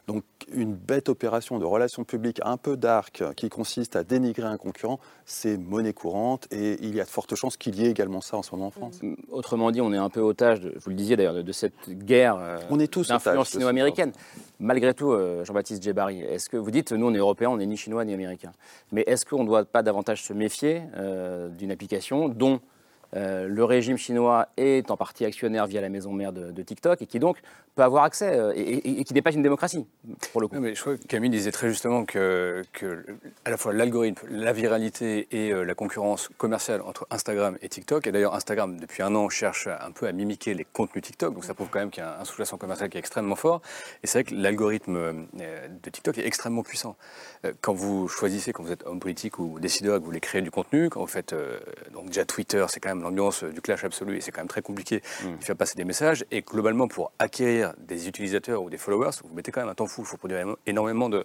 Donc une bête opération de relations publiques un peu dark qui consiste à dénigrer un concurrent, c'est monnaie courante et il y a de fortes chances qu'il y ait également ça en ce moment en France. Autrement dit, on est un peu otage, de- vous le disiez d'ailleurs, de, de cette guerre euh, On est tous d'influence sino-américaine. Malgré tout, euh, Jean-Baptiste Djebari, est-ce que vous dites, nous on est européens, on n'est ni chinois ni américains, mais est-ce qu'on ne doit pas davantage se méfier euh, d'une application dont euh, le régime chinois est en partie actionnaire via la maison mère de, TikTok et qui donc peut avoir accès euh, et, qui dépasse une démocratie, pour le coup je crois que Camille disait très justement que, à la fois l'algorithme, la viralité et euh, la concurrence commerciale entre Instagram et TikTok, et d'ailleurs Instagram depuis un an cherche un peu à mimiquer les contenus TikTok, donc ça prouve quand même qu'il y a un sous-jacent commercial qui est extrêmement fort. Et c'est vrai que l'algorithme de TikTok est extrêmement puissant. Quand vous choisissez, quand vous êtes homme politique ou décideur, que vous voulez créer du contenu, quand vous faites, donc déjà Twitter, c'est quand même même l'ambiance du clash absolu et c'est quand même très compliqué de faire passer des messages. Et globalement, pour acquérir des utilisateurs ou des followers, vous mettez quand même un temps fou. Il faut produire énormément de,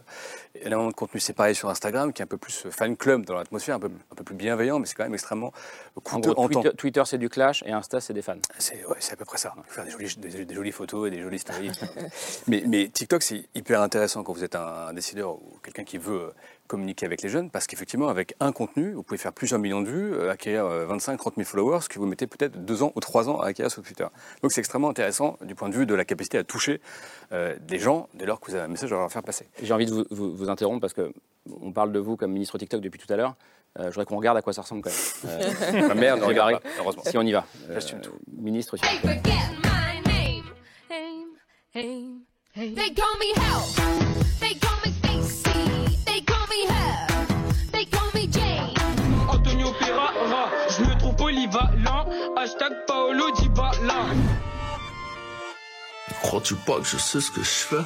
énormément de contenu séparé sur Instagram, qui est un peu plus fan club dans l'atmosphère, un peu, un peu plus bienveillant, mais c'est quand même extrêmement En coûteux gros, en temps. Twitter, c'est du clash et Insta, c'est des fans. C'est ouais, à peu près ça. Faire des jolies, des, des jolies photos et des jolies stories. mais, mais TikTok, c'est hyper intéressant quand vous êtes un, un décideur ou quelqu'un qui veut euh, communiquer avec les jeunes, parce qu'effectivement, avec un contenu, vous pouvez faire plusieurs millions de vues, euh, acquérir 25-30 000 followers, ce que vous mettez peut-être deux ans ou trois ans à acquérir sur Twitter. Donc c'est extrêmement intéressant du point de vue de la capacité à toucher euh, des gens dès lors que vous avez un message à leur faire passer. J'ai envie de vous, vous- vous interrompre parce que on parle de vous comme ministre TikTok depuis tout à l'heure. Euh, je voudrais qu'on regarde à quoi ça ressemble quand même. Euh, Ma mère ne regarde pas, heureusement. Si on y va. Euh, J'assume tout. Ministre aussi. They call me Hell. They call me Stacy. They call me Her. They call me Jane. Antonio Ferrara, je me trouve polyvalent. Hashtag Paolo Dybala. Crois-tu pas que je sais ce que je fais?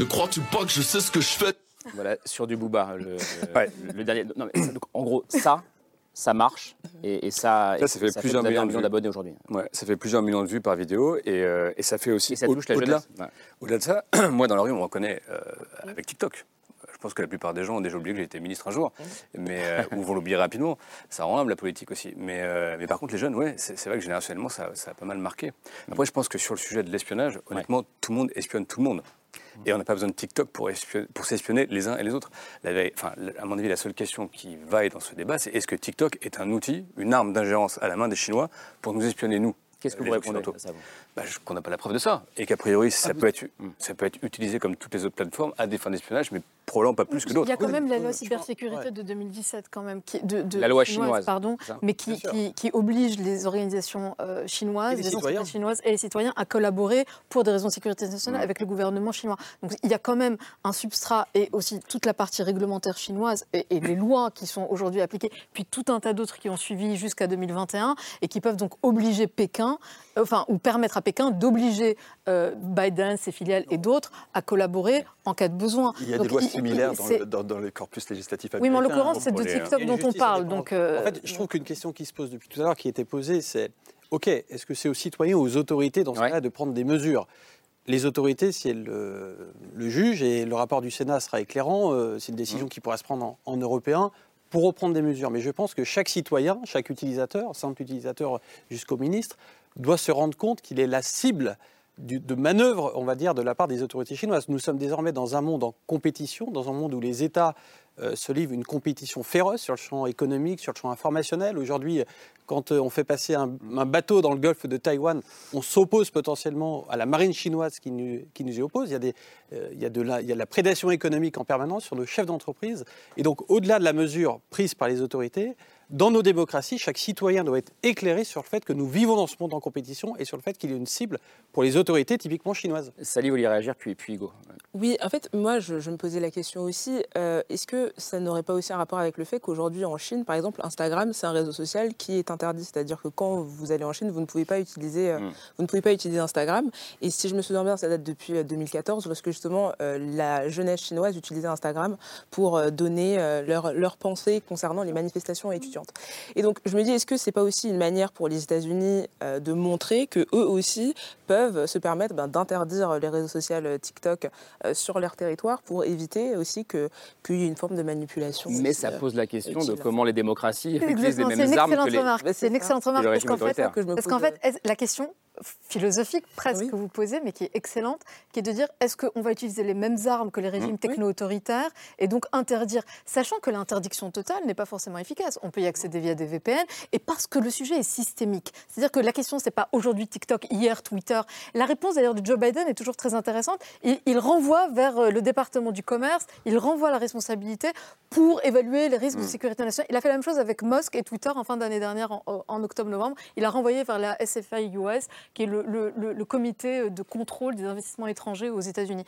Ne crois-tu pas que je sais ce que je fais? Voilà, sur du Booba, le, le- le dernier. Non, mais, donc, en gros, ça, ça marche et, et ça, Ça, ça fait plusieurs millions d'abonnés aujourd'hui. Ouais, ça fait plusieurs millions de vues par vidéo et, euh, et ça fait aussi. Et ça au- touche la au-delà, jeunesse. Ouais. Au-delà de ça, moi dans la rue, on me reconnaît euh, avec TikTok. Je pense que la plupart des gens ont déjà oublié que j'étais ministre un jour, mais, euh, ou vont l'oublier rapidement. Ça rend humble la politique aussi. Mais, euh, mais par contre, les jeunes, ouais, c'est vrai que générationnellement, ça, ça a pas mal marqué. Après, je pense que sur le sujet de l'espionnage, honnêtement, tout le monde espionne tout le monde. Et on n'a pas besoin de TikTok pour, espionner- pour s'espionner les uns et les autres. La enfin, à mon avis, la seule question qui vaille dans ce débat, c'est est-ce que TikTok est un outil, une arme d'ingérence à la main des Chinois pour nous espionner, nous? Qu'est-ce que les vous répondez Bah, Qu'on n'a pas la preuve de ça. Et qu'a priori, ça, vous- peut être, ça peut être utilisé comme toutes les autres plateformes à des fins d'espionnage, mais probablement pas plus que d'autres. Il y a quand même la loi cybersécurité de 2017 quand même, qui, de, de- La loi chinoise, pardon, ça mais qui, oblige les organisations euh, chinoises, Et les entreprises chinoises et les citoyens à collaborer pour des raisons de sécurité nationale avec le gouvernement chinois. Donc il y a quand même un substrat et aussi toute la partie réglementaire chinoise et, et les lois qui sont aujourd'hui appliquées, puis tout un tas d'autres qui ont suivi jusqu'à 2021 et qui peuvent donc obliger Pékin, euh, enfin ou permettre à Pékin d'obliger euh, Biden, ses filiales et d'autres à collaborer en cas de besoin. Il y a Donc, des lois il- similaires il- dans, c'est- le, dans, dans le corpus législatif Oui, mais en américain, l'occurrence, hein, c'est pour de TikTok Et dont on parle. Donc, euh, En fait, je trouve qu'une question qui se pose depuis tout à l'heure, qui était posée, c'est OK, est-ce que c'est aux citoyens ou aux autorités dans ce cas-là de prendre des mesures? Les autorités, si elles le, le jugent, et le rapport du Sénat sera éclairant, euh, c'est une décision qui pourra se prendre en, en européen, pourront prendre des mesures. Mais je pense que chaque citoyen, chaque utilisateur, simple utilisateur jusqu'au ministre, doit se rendre compte qu'il est la cible de manœuvre, on va dire, de la part des autorités chinoises. Nous sommes désormais dans un monde en compétition, dans un monde où les États euh, se livrent une compétition féroce sur le champ économique, sur le champ informationnel. Aujourd'hui, quand euh, on fait passer un, bateau dans le golfe de Taïwan, on s'oppose potentiellement à la marine chinoise qui nous, y oppose. Il y, a euh, il y a de la prédation économique en permanence sur nos chefs d'entreprise. Et donc, au-delà de la mesure prise par les autorités, dans nos démocraties, chaque citoyen doit être éclairé sur le fait que nous vivons dans ce monde en compétition et sur le fait qu'il y a une cible pour les autorités typiquement chinoises. Sally voulait réagir, puis, puis Hugo. Oui, en fait, moi, je, je me posais la question aussi, euh, est-ce que ça n'aurait pas aussi un rapport avec le fait qu'aujourd'hui, en Chine, par exemple, Instagram, c'est un réseau social qui est interdit? C'est-à-dire que quand vous allez en Chine, vous ne pouvez pas utiliser, euh, vous ne pouvez pas utiliser Instagram. Et si je me souviens bien, ça date depuis euh, 2014, lorsque justement euh, la jeunesse chinoise utilisait Instagram pour euh, donner euh, leurs leurs pensées concernant les manifestations étudiantes. Et donc, je me dis, est-ce que c'est pas aussi une manière pour les États-Unis euh, de montrer que eux aussi peuvent se permettre ben, d'interdire les réseaux sociaux euh, TikTok euh, sur leur territoire pour éviter aussi que- qu'il y ait une forme de manipulation. Mais ça pose la question de comment les démocraties utilisent les mêmes une armes que les. C'est une excellente que remarque parce qu'en fait, autoritaire. que je me parce qu'en fait, la question philosophique presque que vous posez, mais qui est excellente, qui est de dire est-ce qu'on va utiliser les mêmes armes que les régimes Mmh. techno-autoritaires et donc interdire, sachant que l'interdiction totale n'est pas forcément efficace. On peut y accéder via des VPN et parce que le sujet est systémique. C'est-à-dire que la question c'est pas aujourd'hui TikTok, hier Twitter. La réponse d'ailleurs de Joe Biden est toujours très intéressante. Il, il renvoie vers euh, le département du commerce, il renvoie la responsabilité pour évaluer les risques de sécurité nationale. Il a fait la même chose avec Musk et Twitter en fin d'année dernière, en, en octobre-novembre. Il a renvoyé vers la SFI US, qui est le, le- le- le comité de contrôle des investissements étrangers aux États-Unis.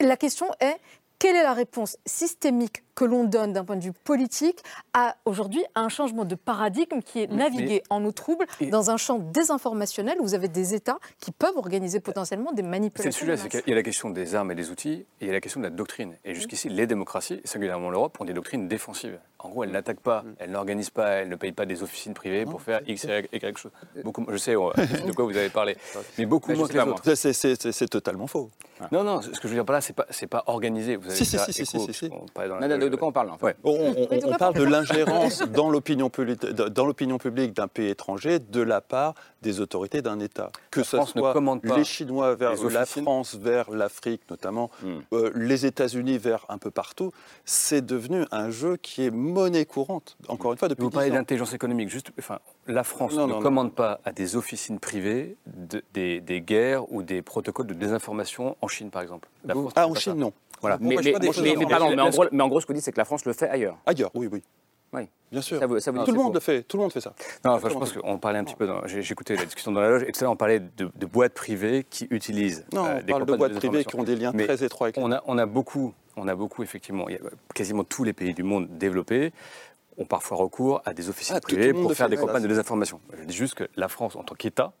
La question est quelle est la réponse systémique que l'on donne d'un point de vue politique à aujourd'hui un changement de paradigme qui est navigué en eau trouble dans un champ désinformationnel où vous avez des États qui peuvent organiser potentiellement des C'est le manipulations. sujet, c'est qu'il y a la question des armes et des outils, et il y a la question de la doctrine. Et jusqu'ici, les démocraties, singulièrement l'Europe, ont des doctrines défensives. En gros, elles n'attaquent pas, elles n'organisent pas, elles ne payent pas des officines privées pour faire X, Y, Y chose. Beaucoup, je sais euh, de quoi vous avez parlé, mais beaucoup Mais moins que les autres. C'est- totalement faux. Non, non, ce que je veux dire par là, c'est pas, pas organisé. Vous Si, si, si, de- de quoi on parle, en fait Ouais. On, parle de l'ingérence dans l'opinion publique d'un pays étranger de la part des autorités d'un État. Que ce soit les Chinois vers les la. France, vers l'Afrique notamment, Hmm. euh, les États-Unis vers un peu partout, c'est devenu un jeu qui est monnaie courante. Encore une fois, depuis Vous parlez 10 ans. d'intelligence économique. Juste, enfin, la France Non, ne non, non. commande pas à des officines privées de- des, des guerres ou des protocoles de désinformation en Chine, par exemple. La France Ah, en Chine, ça. non. Voilà. Mais, mais en gros, ce que vous dites, c'est que la France le fait ailleurs. Ailleurs, oui, oui. Oui. Bien sûr. Ça vous- ça vous dit tout le monde le fait. Tout le monde fait ça. Non, enfin, je pense qu'on parlait un petit peu. dans- J'ai écouté la discussion dans la loge et tout à l'heure, on parlait de, de boîtes privées qui utilisent. Non, euh, on des parle de boîtes privées qui ont des liens Mais très étroits avec on a, on a beaucoup, on a beaucoup effectivement, il y a quasiment tous les pays du monde développés ont parfois recours à des officines Ah, privées pour faire des voilà, campagnes de désinformation. Je dis juste que la France, en tant qu'État,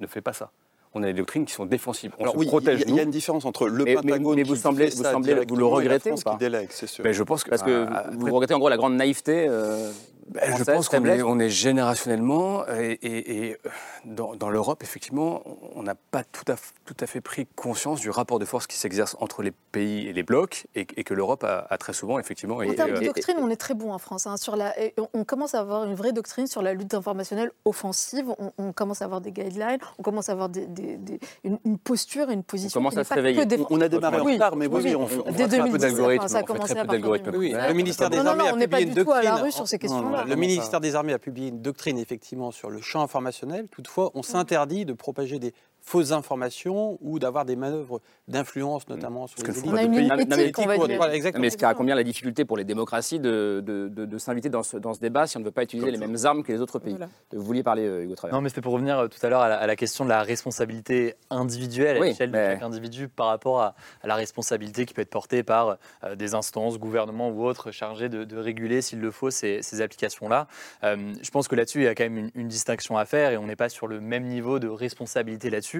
ne fait pas ça. On a des doctrines qui sont défensives. On Alors se oui, protège a- il y a une différence entre le Mais- mais- Pentagone mais vous qui semblez- fait vous ça semblez- vous le regrettez ou pas qui délègue, c'est sûr. Mais je pense que Parce que Ah, vous après- regrettez en gros la grande naïveté. euh, Ben, je pense qu'on est, on est générationnellement et, et- et, euh, dans, dans l'Europe, effectivement, on n'a pas tout à, tout à fait pris conscience du rapport de force qui s'exerce entre les pays et les blocs et, et que l'Europe a, a très souvent, effectivement. En termes et- de et- doctrine, on est très bon en France. hein, sur la, on- on commence à avoir une vraie doctrine sur la lutte informationnelle offensive. On, on commence à avoir des guidelines, on commence à avoir des- des- des- une, une posture et une position. commence qui à se réveiller. On a démarré en Oui, retard, mais oui, oui, on, on Dès rattrape. 2010, d'algorithmes, ça a on fait commencé peu à partir de d'algorithmes. 2010. Oui, le ministère des Non, non, Armées non, a on n'est pas du tout à la rue sur ces Le ministère des Armées a publié une doctrine effectivement sur le champ informationnel. Toutefois, on s'interdit de propager des fausses informations ou d'avoir des manœuvres d'influence, notamment sur les élites. On a une Non, mais- éthique, on va Voilà, dire. exactement. Mais ce qui a combien la difficulté pour les démocraties de, de, de- de s'inviter dans ce, dans ce débat si on ne veut pas utiliser les mêmes armes que les autres pays Voilà. Vous vouliez parler, euh, Hugo Travers Non, mais c'était pour revenir euh, tout à l'heure à, la- à la question de la responsabilité individuelle à Oui, l'échelle de chaque individu par rapport à, à la responsabilité qui peut être portée par euh, des instances, gouvernements ou autres chargés de, de réguler, s'il le faut, ces, ces applications-là. Euh, je pense que là-dessus, il y a quand même une, une distinction à faire et on n'est pas sur le même niveau de responsabilité là-dessus.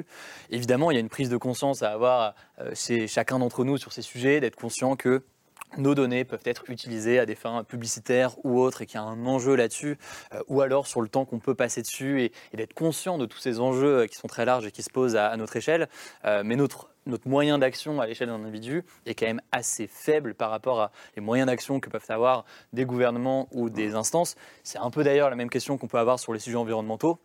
Évidemment, il y a une prise de conscience à avoir euh, chez chacun d'entre nous sur ces sujets, d'être conscient que nos données peuvent être utilisées à des fins publicitaires ou autres et qu'il y a un enjeu là-dessus, euh, ou alors sur le temps qu'on peut passer dessus et, et d'être conscient de tous ces enjeux euh, qui sont très larges et qui se posent à, à notre échelle. Euh, mais notre, notre moyen d'action à l'échelle d'un individu est quand même assez faible par rapport à les moyens d'action que peuvent avoir des gouvernements ou des instances. C'est un peu d'ailleurs la même question qu'on peut avoir sur les sujets environnementaux.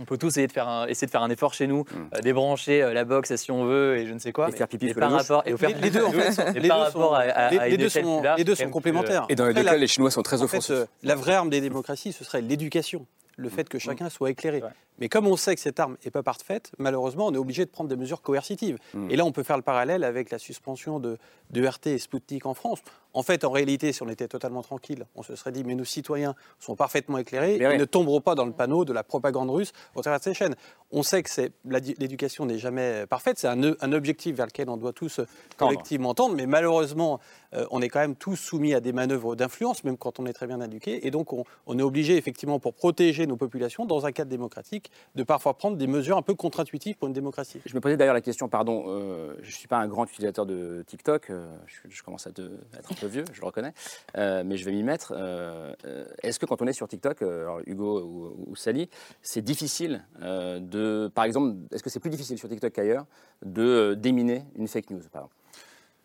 On peut tous essayer de faire un, essayer de faire un effort chez nous, euh, débrancher euh, la box si on veut et je ne sais quoi. Et faire pipi par rapport et au faire Les, les deux, en fait, sont- les par deux rapport sont, à, à- les- à les une deux sont- les deux complémentaires. Et dans les deux la- cas, les Chinois sont très fait, offensifs. euh, la vraie arme des démocraties, ce serait l'éducation, le fait que chacun soit éclairé. Mais comme on sait que cette arme n'est pas parfaite, malheureusement, on est obligé de prendre des mesures coercitives. Et là, on peut faire le parallèle avec la suspension de, de RT et Sputnik en France. En fait, en réalité, si on était totalement tranquille, on se serait dit, mais nos citoyens sont parfaitement éclairés, ils ne tomberont pas dans le panneau de la propagande russe au travers de ces chaînes. On sait que l'éducation n'est jamais parfaite, c'est un, un objectif vers lequel on doit tous collectivement tendre, mais malheureusement, euh, on est quand même tous soumis à des manœuvres d'influence, même quand on est très bien éduqué, et donc on, on est obligé effectivement, pour protéger nos populations, dans un cadre démocratique, de parfois prendre des mesures un peu contre-intuitives pour une démocratie. Je me posais d'ailleurs la question, pardon, euh, je ne suis pas un grand utilisateur de TikTok, euh, je, je commence à te- être un vieux, je le reconnais, euh, mais je vais m'y mettre. Euh, euh, Est-ce que quand on est sur TikTok, alors Hugo ou, ou Sally, c'est difficile de, par exemple, est-ce que c'est plus difficile sur TikTok qu'ailleurs de déminer une fake news par exemple?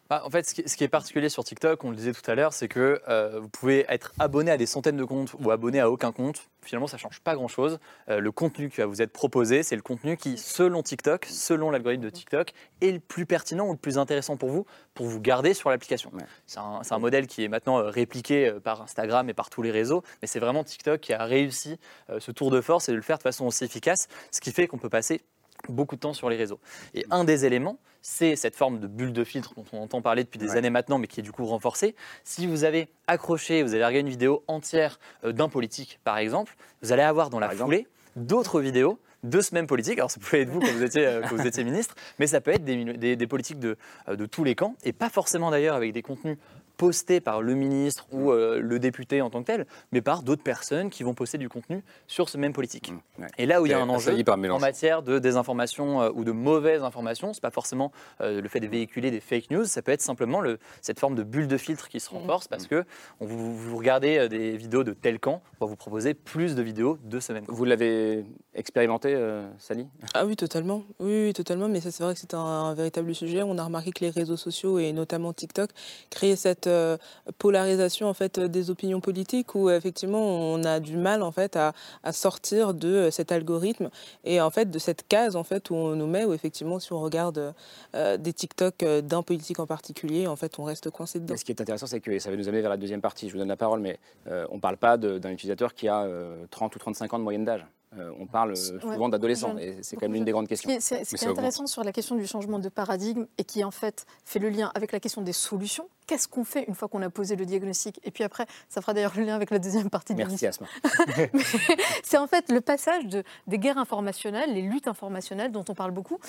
Bah, en fait, ce qui, ce qui est particulier sur TikTok, on le disait tout à l'heure, c'est que euh, vous pouvez être abonné à des centaines de comptes ou abonné à aucun compte. Finalement, ça ne change pas grand-chose. Euh, le contenu qui va vous être proposé, c'est le contenu qui, selon TikTok, selon l'algorithme de TikTok, est le plus pertinent ou le plus intéressant pour vous, pour vous garder sur l'application. C'est un, modèle qui est maintenant euh, répliqué par Instagram et par tous les réseaux, mais c'est vraiment TikTok qui a réussi euh, ce tour de force et de le faire de façon aussi efficace, ce qui fait qu'on peut passer beaucoup de temps sur les réseaux. Et un des éléments, c'est cette forme de bulle de filtre dont on entend parler depuis des années maintenant, mais qui est du coup renforcée. Si vous avez accroché, vous avez regardé une vidéo entière euh, d'un politique, par exemple, vous allez avoir dans la foulée d'autres vidéos de ce même politique. Alors ça pouvait être vous quand vous étiez, euh, quand vous étiez ministre, mais ça peut être des, des- des politiques de, euh, de tous les camps, et pas forcément d'ailleurs avec des contenus postés par le ministre ou euh, le député en tant que tel, mais par d'autres personnes qui vont poster du contenu sur ce même politique. Et là où il y a un enjeu en matière de désinformation euh, ou de mauvaise information, c'est pas forcément euh, le fait de véhiculer des fake news, ça peut être simplement le, cette forme de bulle de filtre qui se renforce parce que on vous, vous regardez des vidéos de tel camp, on va vous proposer plus de vidéos de ce même camp. Vous l'avez expérimenté, euh, Sally? Ah oui, totalement. Oui, oui, totalement. Mais ça, c'est vrai que c'est un, un véritable sujet. On a remarqué que les réseaux sociaux et notamment TikTok créaient cette euh, polarisation en fait des opinions politiques où effectivement on a du mal en fait à, sortir de euh, cet algorithme et en fait de cette case en fait où on nous met où effectivement si on regarde euh, des TikTok euh, d'un politique en particulier, en fait on reste coincé dedans. Ce qui est intéressant, c'est que ça va nous amener vers la deuxième partie. Je vous donne la parole, mais euh, on ne parle pas d'un utilisateur qui a euh, 30 ou 35 ans de moyenne d'âge. Euh, on parle euh, Ouais, souvent d'adolescents, et c'est quand même l'une des grandes Ce questions. qui est, c'est- ce qui est augmente. intéressant sur la question du changement de paradigme et qui en fait fait le lien avec la question des solutions, qu'est-ce qu'on fait une fois qu'on a posé le diagnostic? Et puis après, ça fera d'ailleurs le lien avec la deuxième partie de Merci. Asma. C'est en fait le passage de, des guerres informationnelles, les luttes informationnelles dont on parle beaucoup,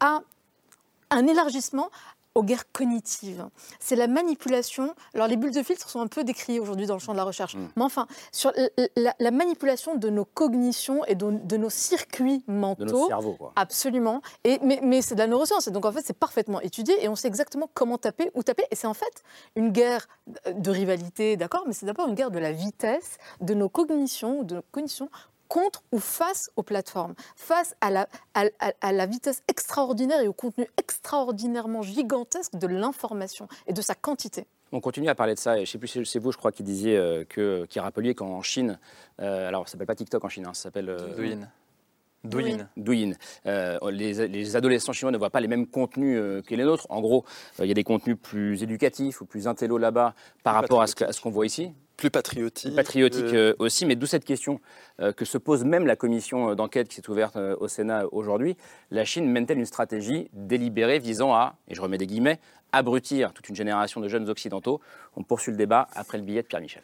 à un élargissement aux guerres cognitives. C'est la manipulation. Alors les bulles de filtre sont un peu décriées aujourd'hui dans le champ de la recherche. Mm. Mais enfin, sur la, la- la manipulation de nos cognitions et de, de nos circuits mentaux. De quoi. Absolument. Et, mais mais c'est de la neuroscience. Et donc en fait, c'est parfaitement étudié et on sait exactement comment taper, où taper. Et c'est en fait une guerre de rivalité, d'accord Mais c'est d'abord une guerre de la vitesse de nos cognitions, de nos cognitions contre ou face aux plateformes, face à la, à, à- à la vitesse extraordinaire et au contenu extraordinairement gigantesque de l'information et de sa quantité. On continue à parler de ça, et je ne sais plus si c'est vous, je crois, qui disiez, euh, que, qui rappeliez qu'en Chine, euh, alors ça s'appelle pas TikTok en Chine, hein, ça s'appelle... euh, Douyin. Douyin. Douyin. Euh, les, les adolescents chinois ne voient pas les mêmes contenus euh, que les nôtres. En gros, euh, il y a des contenus plus éducatifs ou plus intello là-bas par rapport à ce que- à ce qu'on voit ici. Plus patriotique. Patriotique euh, euh, aussi, mais d'où cette question euh, que se pose même la commission d'enquête qui s'est ouverte euh, au Sénat aujourd'hui. La Chine mène-t-elle une stratégie délibérée visant à, et je remets des guillemets, abrutir toute une génération de jeunes occidentaux? On poursuit le débat après le billet de Pierre Michel.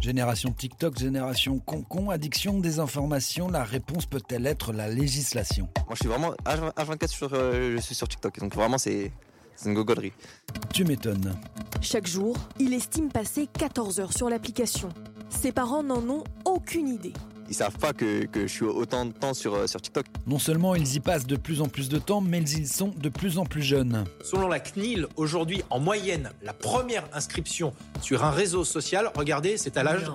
Génération TikTok, génération concon, addiction, désinformation, la réponse peut-elle être la législation? Moi, je suis vraiment H- H24 sur, euh, je suis sur TikTok, donc vraiment, c'est c'est une gogolerie. Tu m'étonnes. Chaque jour, il estime passer 14 heures sur l'application. Ses parents n'en ont aucune idée. Ils savent pas que, que je suis autant de temps sur, euh, sur TikTok. Non seulement ils y passent de plus en plus de temps, mais ils sont de plus en plus jeunes. Selon la CNIL, aujourd'hui, en moyenne, la première inscription sur un réseau social, regardez, c'est à l'âge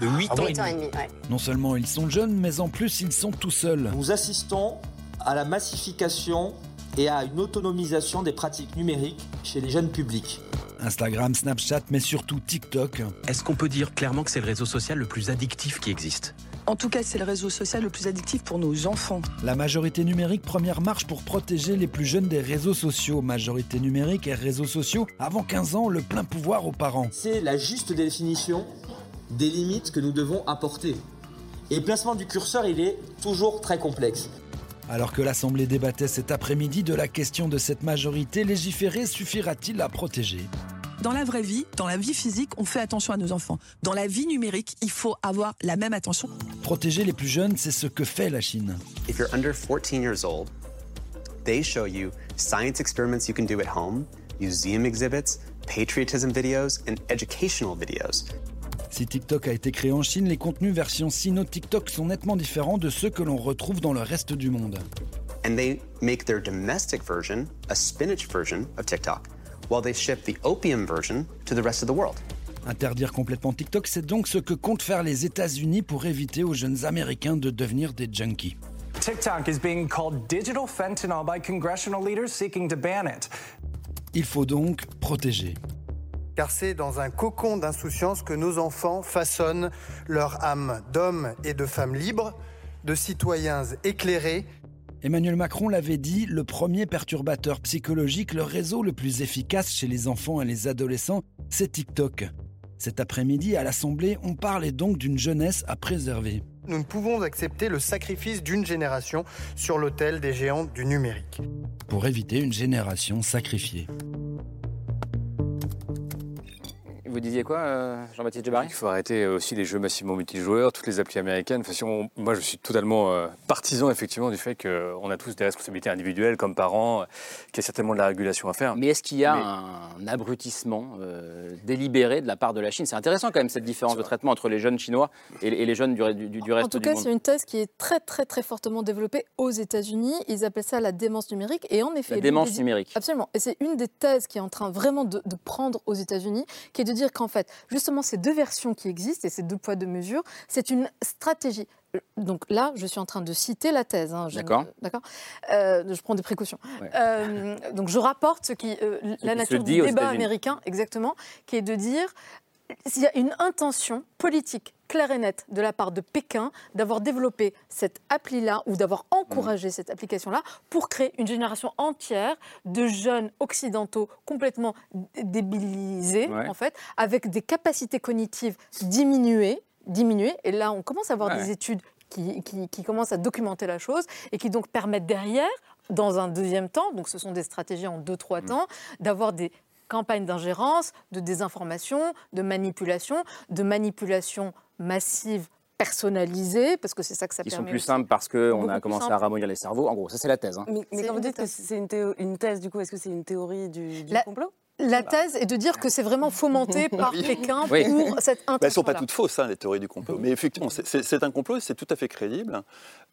de 8 ans et demi. Non seulement ils sont jeunes, mais en plus ils sont tout seuls. Nous assistons à la massification et à une autonomisation des pratiques numériques chez les jeunes publics. Instagram, Snapchat, mais surtout TikTok. Est-ce qu'on peut dire clairement que c'est le réseau social le plus addictif qui existe? En tout cas, c'est le réseau social le plus addictif pour nos enfants. La majorité numérique, première marche pour protéger les plus jeunes des réseaux sociaux. Majorité numérique et réseaux sociaux, avant 15 ans, le plein pouvoir aux parents. C'est la juste définition des limites que nous devons apporter. Et le placement du curseur, il est toujours très complexe. Alors que l'Assemblée débattait cet après-midi de la question de cette majorité, légiférer suffira-t-il à protéger? Dans la vraie vie, dans la vie physique, on fait attention à nos enfants. Dans la vie numérique, il faut avoir la même attention. Protéger les plus jeunes, c'est ce que fait la Chine. If you're under 14 years old, they show you science experiments you can do at home, museum exhibits, patriotism videos, and educational videos. Si TikTok a été créé en Chine, les contenus version sino-TikTok sont nettement différents de ceux que l'on retrouve dans le reste du monde. And they make their domestic version a spinach version of TikTok, while they ship the opium version to the rest of the world. Interdire complètement TikTok, c'est donc ce que comptent faire les États-Unis pour éviter aux jeunes Américains de devenir des junkies. TikTok is being called digital fentanyl by congressional leaders seeking to ban it. Il faut donc protéger. Car c'est dans un cocon d'insouciance que nos enfants façonnent leur âme d'hommes et de femmes libres, de citoyens éclairés. Emmanuel Macron l'avait dit, le premier perturbateur psychologique, le réseau le plus efficace chez les enfants et les adolescents, c'est TikTok. Cet après-midi, à l'Assemblée, on parlait donc d'une jeunesse à préserver. Nous ne pouvons accepter le sacrifice d'une génération sur l'autel des géants du numérique. Pour éviter une génération sacrifiée. Vous disiez quoi, euh, Jean-Baptiste Djebari Il faut arrêter aussi les jeux massivement multijoueurs, toutes les applis américaines. Enfin, si on- moi, je suis totalement euh, partisan, effectivement, du fait qu'on a tous des responsabilités individuelles comme parents, euh, qu'il y a certainement de la régulation à faire. Mais est-ce qu'il y a Mais- un abrutissement euh, délibéré de la part de la Chine? C'est intéressant quand même cette différence de traitement entre les jeunes chinois et, et les jeunes du, du- du reste En tout cas, monde. c'est une thèse qui est très, très, très fortement développée aux États-Unis. Ils appellent ça la démence numérique. Et en effet, La démence des- numérique. Absolument. Et c'est une des thèses qui est en train vraiment de, de prendre aux États-Unis, qui est de dire qu'en fait, justement, ces deux versions qui existent et ces deux poids, deux mesures, c'est une stratégie. Donc là, je suis en train de citer la thèse. hein, D'accord. D'accord. Euh, je prends des précautions. Ouais. Euh, donc je rapporte ce qui, euh, la nature du débat américain, exactement, qui est de dire s'il y a une intention politique claire et nette de la part de Pékin d'avoir développé cette appli-là ou d'avoir encouragé Mm. cette application-là pour créer une génération entière de jeunes occidentaux complètement débilisés, Ouais. en fait, avec des capacités cognitives diminuées, diminuées. Et là, on commence à avoir Ouais. des études qui, qui- qui commencent à documenter la chose et qui donc permettent derrière, dans un deuxième temps, donc ce sont des stratégies en deux, Mm. trois temps, d'avoir des campagnes d'ingérence, de désinformation, de manipulation, de manipulation massive personnalisée, parce que c'est ça que ça sont permet. plus aussi. simples parce qu'on a plus commencé à ramollir les cerveaux. En gros, ça c'est la thèse. hein. Mais, quand vous dites que c'est une, théo- une thèse, du coup, est-ce que c'est une théorie du, du La- complot? La thèse est de dire que c'est vraiment fomenté par Pékin Oui. pour cette Bah, elles ne sont pas toutes fausses, hein, les théories du complot. Mais effectivement, c'est- c'est c'est un complot et c'est tout à fait crédible.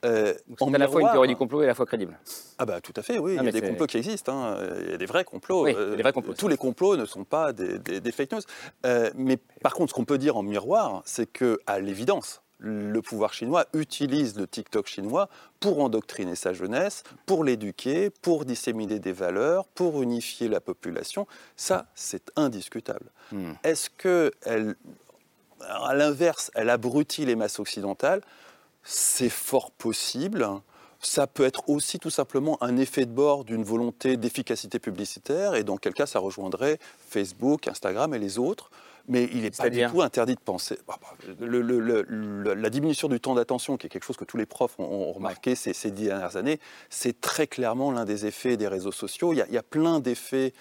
Euh, C'est à la fois une théorie du complot et à la fois crédible. Ah bah tout à fait, oui. Ah, il y a des complots qui existent. hein. Il y a des vrais complots. Oui, des vrais complots, tous les complots ne sont pas des, des- des fake news. Euh, mais par contre, ce qu'on peut dire en miroir, c'est que à l'évidence, le pouvoir chinois utilise le TikTok chinois pour endoctriner sa jeunesse, pour l'éduquer, pour disséminer des valeurs, pour unifier la population. Ça, c'est indiscutable. Hmm. Est-ce que elle, à l'inverse, elle abrutit les masses occidentales? C'est fort possible. Ça peut être aussi tout simplement un effet de bord d'une volonté d'efficacité publicitaire, et dans quel cas ça rejoindrait Facebook, Instagram et les autres. Mais il n'est pas du tout interdit de penser. Bah, bah, le- le- le- le- la diminution du temps d'attention, qui est quelque chose que tous les profs ont, ont remarqué ces, ces dix dernières années, c'est très clairement l'un des effets des réseaux sociaux. Il y a, il y a plein d'effets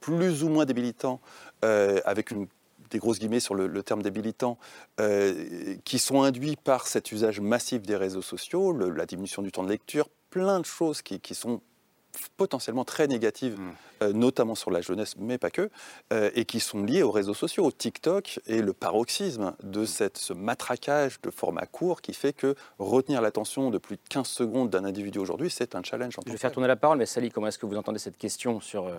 plus ou moins débilitants, euh, avec une, des grosses guillemets sur le, le terme débilitant, euh, qui sont induits par cet usage massif des réseaux sociaux, le- la diminution du temps de lecture, plein de choses qui, qui sont potentiellement très négatives, euh, notamment sur la jeunesse, mais pas que, euh, et qui sont liées aux réseaux sociaux, au TikTok et le paroxysme de cette, ce matraquage de format court qui fait que retenir l'attention de plus de 15 secondes d'un individu aujourd'hui, c'est un challenge. en Je vais faire tourner la parole, mais Sally, comment est-ce que vous entendez cette question sur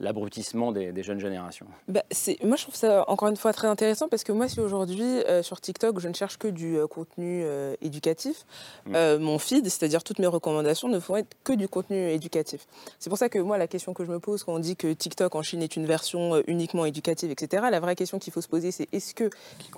l'abrutissement des, des jeunes générations Bah, moi, je trouve ça encore une fois très intéressant parce que moi, si aujourd'hui euh, sur TikTok, je ne cherche que du euh, contenu euh, éducatif, Mm. mon feed, c'est-à-dire toutes mes recommandations, ne font être que du contenu éducatif. C'est pour ça que moi, la question que je me pose quand on dit que TikTok en Chine est une version uniquement éducative, etc., la vraie question qu'il faut se poser, c'est est-ce que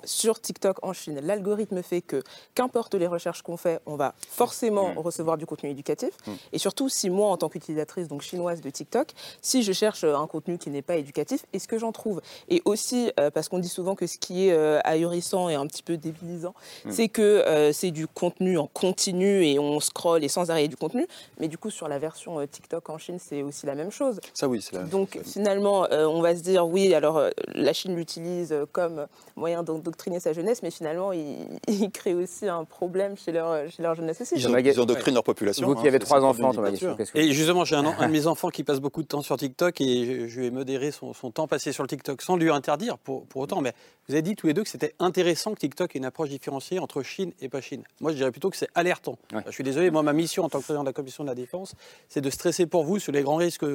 sur TikTok en Chine, l'algorithme fait que qu'importe les recherches qu'on fait, on va forcément Mm. recevoir du contenu éducatif? Et surtout, si moi, en tant qu'utilisatrice donc chinoise de TikTok, si je cherche un contenu qui n'est pas éducatif, est-ce que j'en trouve? Et aussi, euh, parce qu'on dit souvent que ce qui est euh, ahurissant et un petit peu débilisant, Mm. c'est que euh, c'est du contenu en continu et on scrolle et sans arrêt du contenu. Mais du coup, sur la version euh, TikTok en Chine, c'est aussi la même chose. Ça oui, c'est la Donc finalement, euh, on va se dire oui, alors euh, la Chine l'utilise euh, comme moyen d'endoctriner sa jeunesse, mais finalement, il, il crée aussi un problème chez leur, chez leur jeunesse aussi. Ils, ont- ils endoctrinent leur population. Vous qui hein, avez c'est- trois enfants, Thomas Et justement, j'ai un, un de mes enfants qui passe beaucoup de temps sur TikTok et je, ai modéré son, son temps passé sur le TikTok sans lui interdire pour, pour autant. Mais vous avez dit tous les deux que c'était intéressant que TikTok ait une approche différenciée entre Chine et pas Chine. Moi, je dirais plutôt que c'est alertant. Je suis désolé, moi, ma mission en tant que président de la commission de la défense, c'est de stresser pour vous sur les grands risques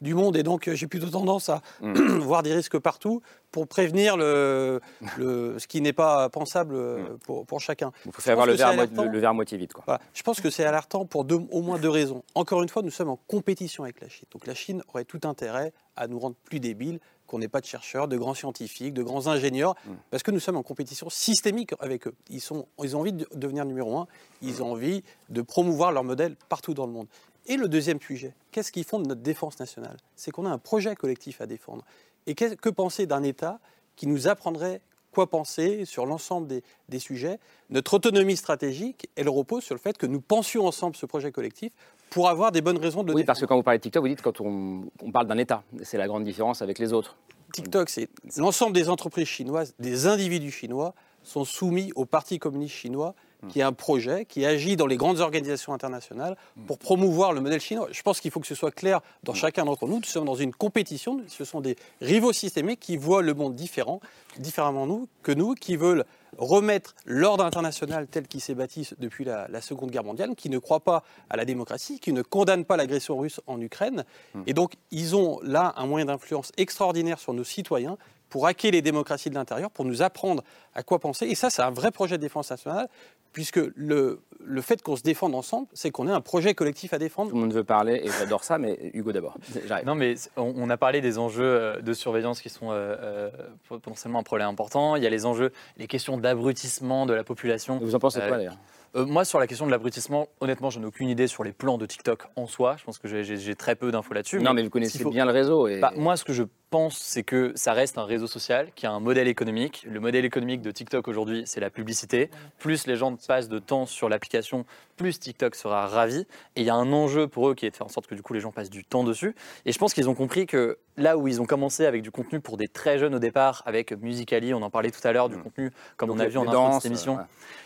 du monde. Et donc, j'ai plutôt tendance à voir des risques partout pour prévenir le, le- ce qui n'est pas pensable euh, pour, pour chacun. Il faut Je faire avoir le verre, le, le verre à moitié vide. Quoi. Voilà. Je pense que c'est alertant pour deux- au moins deux raisons. Encore une fois, nous sommes en compétition avec la Chine. Donc la Chine aurait tout intérêt à nous rendre plus débiles, qu'on n'ait pas de chercheurs, de grands scientifiques, de grands ingénieurs, parce que nous sommes en compétition systémique avec eux. Ils, sont, ils ont envie de devenir numéro un, ils ont envie de promouvoir leur modèle partout dans le monde. Et le deuxième sujet, qu'est-ce qui fonde notre défense nationale? C'est qu'on a un projet collectif à défendre. Et qu'est- que penser d'un État qui nous apprendrait quoi penser sur l'ensemble des, des sujets? Notre autonomie stratégique, elle repose sur le fait que nous pensions ensemble ce projet collectif pour avoir des bonnes raisons de le Oui, parce que quand vous parlez de TikTok, vous dites quand on, on parle d'un État. C'est la grande différence avec les autres. TikTok, c'est l'ensemble des entreprises chinoises, des individus chinois sont soumis au Parti communiste chinois qui est un projet qui agit dans les grandes organisations internationales pour promouvoir le modèle chinois. Je pense qu'il faut que ce soit clair dans chacun d'entre nous. Nous sommes dans une compétition. Ce sont des rivaux systémiques qui voient le monde différent, différemment nous, que nous, qui veulent remettre l'ordre international tel qu'il s'est bâti depuis la, la Seconde Guerre mondiale, qui ne croit pas à la démocratie, qui ne condamne pas l'agression russe en Ukraine. Et donc, ils ont là un moyen d'influence extraordinaire sur nos citoyens pour hacker les démocraties de l'intérieur, pour nous apprendre à quoi penser. Et ça, c'est un vrai projet de défense nationale, puisque le, le fait qu'on se défende ensemble, c'est qu'on ait un projet collectif à défendre. Tout le monde veut parler et j'adore ça, mais Hugo d'abord. Non, mais on, on a parlé des enjeux euh, de surveillance qui sont euh, euh, potentiellement un problème important. Il y a les enjeux, les questions d'abrutissement de la population. Vous en pensez quoi Euh, d'ailleurs euh, moi, sur la question de l'abrutissement, honnêtement, je n'ai aucune idée sur les plans de TikTok en soi. Je pense que j'ai- très peu d'infos là-dessus. Non, mais vous connaissez bien le réseau. Et... Bah, moi, ce que je pense, c'est que ça reste un réseau social qui a un modèle économique. Le modèle économique de TikTok aujourd'hui, c'est la publicité. Plus les gens passent de temps sur l'application, plus TikTok sera ravi. Et il y a un enjeu pour eux qui est de faire en sorte que du coup les gens passent du temps dessus. Et je pense qu'ils ont compris que là où ils ont commencé avec du contenu pour des très jeunes au départ, avec Musicali, on en parlait tout à l'heure, du contenu comme Donc on a vu en intro de danses, cette émission. ouais.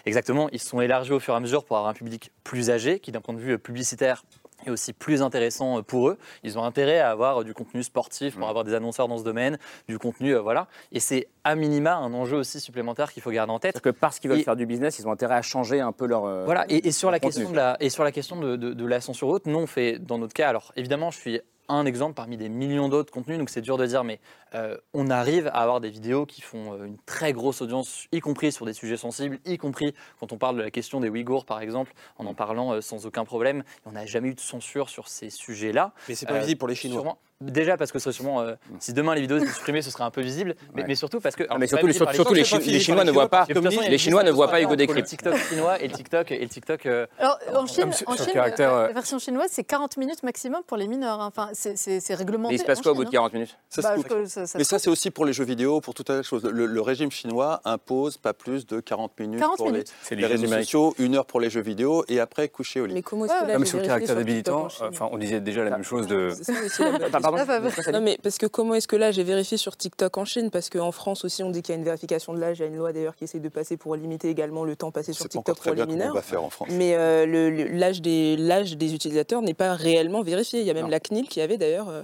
Exactement, ils se sont élargis au fur et à mesure pour avoir un public plus âgé, qui d'un point de vue publicitaire est aussi plus intéressant pour eux. Ils ont intérêt à avoir du contenu sportif pour avoir des annonceurs dans ce domaine, du contenu, euh, voilà. Et c'est à minima un enjeu aussi supplémentaire qu'il faut garder en tête. Parce que parce qu'ils veulent Et- faire du business, ils ont intérêt à changer un peu leur. euh, voilà, et, et sur la question de la, et sur la question de, de, de la censure haute, nous on fait dans notre cas, alors évidemment je suis un exemple parmi des millions d'autres contenus, donc c'est dur de dire, mais euh, on arrive à avoir des vidéos qui font euh, une très grosse audience, y compris sur des sujets sensibles, y compris quand on parle de la question des Ouïghours par exemple, en en parlant euh, sans aucun problème. On n'a jamais eu de censure sur ces sujets-là. Mais c'est pas visible pour les Chinois. sûrement- Déjà parce que ce serait sûrement, euh, si demain les vidéos étaient supprimées, ce serait un peu visible, mais, Ouais. mais surtout parce que. alors, mais surtout, les- surtout Chinois, Chi- les Chinois ne voient pas- les Chinois ne voient pas Hugo le Décrypte. TikTok chinois et le TikTok et le TikTok. euh, Alors, en Chine, sur- en Chine, caractère, euh, la version chinoise, c'est 40 minutes maximum pour les mineurs. hein. Enfin, c'est- réglementé. Mais il se passe quoi au bout de hein. 40 minutes? Ça, Bah, ça- ça Mais ça, c'est aussi pour les jeux vidéo, pour toute la chose. Le, le régime chinois impose pas plus de 40 minutes 40 pour minutes. C'est les, les réseaux sociaux, une heure pour les jeux vidéo et après coucher au lit. Mais comment est-ce que sur le caractère enfin, on disait déjà la même chose de. Pardon Ah, bah, bah. Non mais parce que comment est-ce que là j'ai vérifié sur TikTok en Chine? Parce qu'en France aussi on dit qu'il y a une vérification de l'âge, il y a une loi d'ailleurs qui essaie de passer pour limiter également le temps passé sur TikTok pour les bien comment on mineurs. va faire en France. Mais euh, l'âge des l'âge des utilisateurs n'est pas réellement vérifié. Il y a même Non. la CNIL qui avait d'ailleurs euh,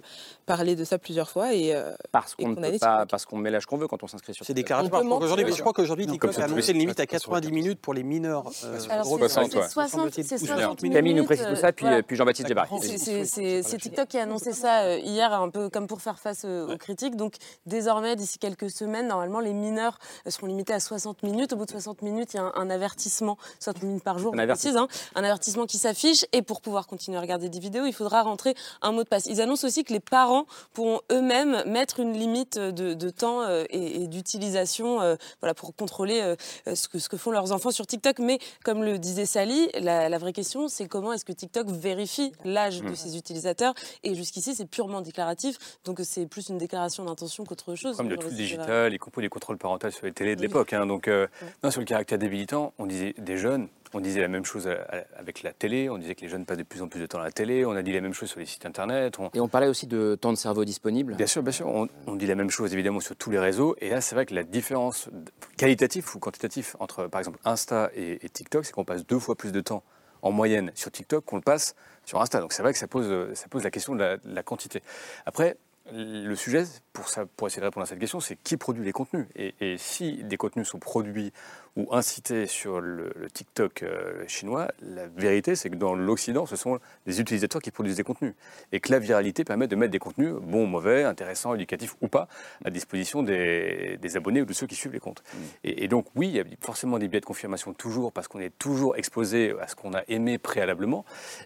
parlé de ça plusieurs fois et euh, Parce qu'on TikTok. parce qu'on met l'âge qu'on veut quand on s'inscrit sur C'est déclaratif. Peut Je crois qu'aujourd'hui- TikTok a annoncé une limite à c'est- 90 minutes pour les mineurs. euh, Alors, c'est- européens. c'est c'est 60, semble-t-il, c'est ou 60 minutes. Camille nous précise tout ça, puis, voilà. puis Jean-Baptiste Débarque. C'est- TikTok qui a annoncé ça euh, hier, un peu comme pour faire face euh, aux critiques. Donc désormais, d'ici quelques semaines, normalement, les mineurs euh, seront limités à 60 minutes. Au bout de 60 minutes, il y a un, un avertissement, 60 minutes par jour, Un précise, hein, un avertissement qui s'affiche. Et pour pouvoir continuer à regarder des vidéos, il faudra rentrer un mot de passe. Ils annoncent aussi que les parents pourront eux-mêmes mettre une limite de, de temps euh, et, et d'utilisation euh, voilà, pour contrôler euh, ce, que, ce que font leurs enfants sur TikTok. Mais comme le disait Sally, la, la vraie question, c'est comment est-ce que TikTok vérifie l'âge de ses utilisateurs Et jusqu'ici, c'est purement déclaratif. Donc c'est plus une déclaration d'intention qu'autre chose. Comme de tout le- digital, y compris les contrôles parentaux sur les télés de Oui. l'époque. hein. Donc, euh, non, sur le caractère débilitant, on disait des jeunes, on disait la même chose à- avec la télé, on disait que les jeunes passent de plus en plus de temps à la télé, on a dit la même chose sur les sites internet. on- Et on parlait aussi de temps de cerveau disponible. Bien sûr, bien sûr. On, on dit la même chose évidemment sur tous les réseaux. Et là, c'est vrai que la différence qualitative ou quantitative entre, par exemple, Insta et, et TikTok, c'est qu'on passe deux fois plus de temps en moyenne sur TikTok qu'on le passe sur Insta. Donc c'est vrai que ça pose, euh, ça pose la question de la, de la quantité. Après, le sujet, pour, ça, pour essayer de répondre à cette question, c'est qui produit les contenus. Et, et si des contenus sont produits ou incités sur le, le TikTok euh, chinois, la vérité, c'est que dans l'Occident, ce sont les utilisateurs qui produisent des contenus. Et que la viralité permet de mettre des contenus, bons, mauvais, intéressants, éducatifs ou pas, à disposition des, des abonnés ou de ceux qui suivent les comptes. Et, et donc, oui, il y a forcément des biais de confirmation toujours, parce qu'on est toujours exposé à ce qu'on a aimé préalablement.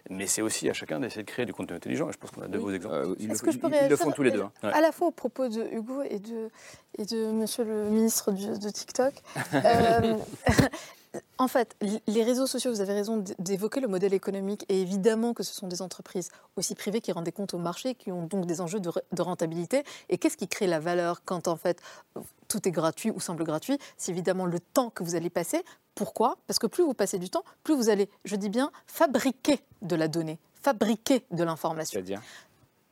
Mais c'est aussi à chacun d'essayer de créer du contenu intelligent. Et je pense qu'on a deux beaux exemples. Euh, ils, le, que je peux ils- ils le font tous les deux. hein. Ouais. À la fois au propos de Hugo et de, et de monsieur le ministre du- de TikTok. Euh, en fait, les réseaux sociaux, vous avez raison d'évoquer le modèle économique et évidemment que ce sont des entreprises aussi privées qui rendent des comptes au marché, qui ont donc des enjeux de, de rentabilité. Et qu'est-ce qui crée la valeur quand en fait tout est gratuit ou semble gratuit? C'est évidemment le temps que vous allez passer. Pourquoi? Parce que plus vous passez du temps, plus vous allez, je dis bien, fabriquer de la donnée, fabriquer de l'information.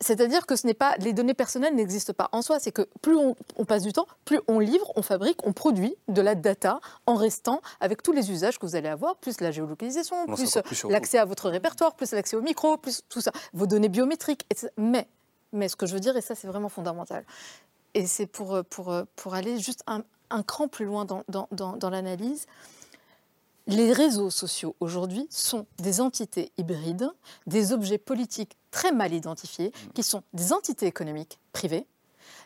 C'est-à-dire que ce n'est pas, les données personnelles n'existent pas en soi. C'est que plus on, on passe du temps, plus on livre, on fabrique, on produit de la data en restant avec tous les usages que vous allez avoir, plus la géolocalisation, Non, plus vous. l'accès à votre répertoire, plus l'accès au micro, plus tout ça, vos données biométriques. etc. Mais, mais ce que je veux dire, et ça c'est vraiment fondamental, et c'est pour, euh, pour, euh, pour aller juste un, un cran plus loin dans, dans, dans- dans l'analyse, les réseaux sociaux aujourd'hui sont des entités hybrides, des objets politiques très mal identifiés, qui sont des entités économiques privées,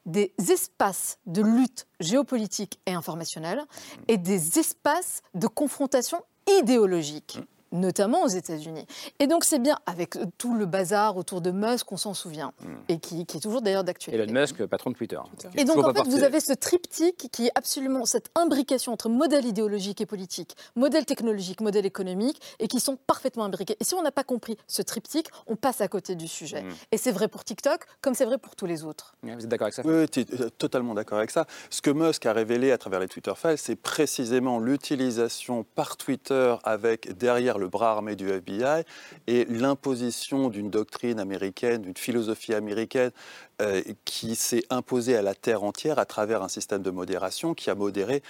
des espaces de lutte géopolitique et informationnelle, et des espaces de confrontation idéologique notamment aux États-Unis. Et donc c'est bien avec euh, tout le bazar autour de Musk, on s'en souvient, et qui, qui est toujours d'ailleurs d'actualité. Elon Musk, patron de Twitter. Et donc, en fait, vous avez ce triptyque qui est absolument cette imbrication entre modèle idéologique et politique, modèle technologique, modèle économique, et qui sont parfaitement imbriqués. Et si on n'a pas compris ce triptyque, on passe à côté du sujet. Mm. Et c'est vrai pour TikTok, comme c'est vrai pour tous les autres. Vous êtes d'accord avec ça Oui, tu es totalement d'accord avec ça. Ce que Musk a révélé à travers les Twitter Files, c'est précisément l'utilisation par Twitter avec derrière le bras armé du FBI et l'imposition d'une doctrine américaine, d'une philosophie américaine euh, qui s'est imposée à la terre entière à travers un système de modération qui a modéré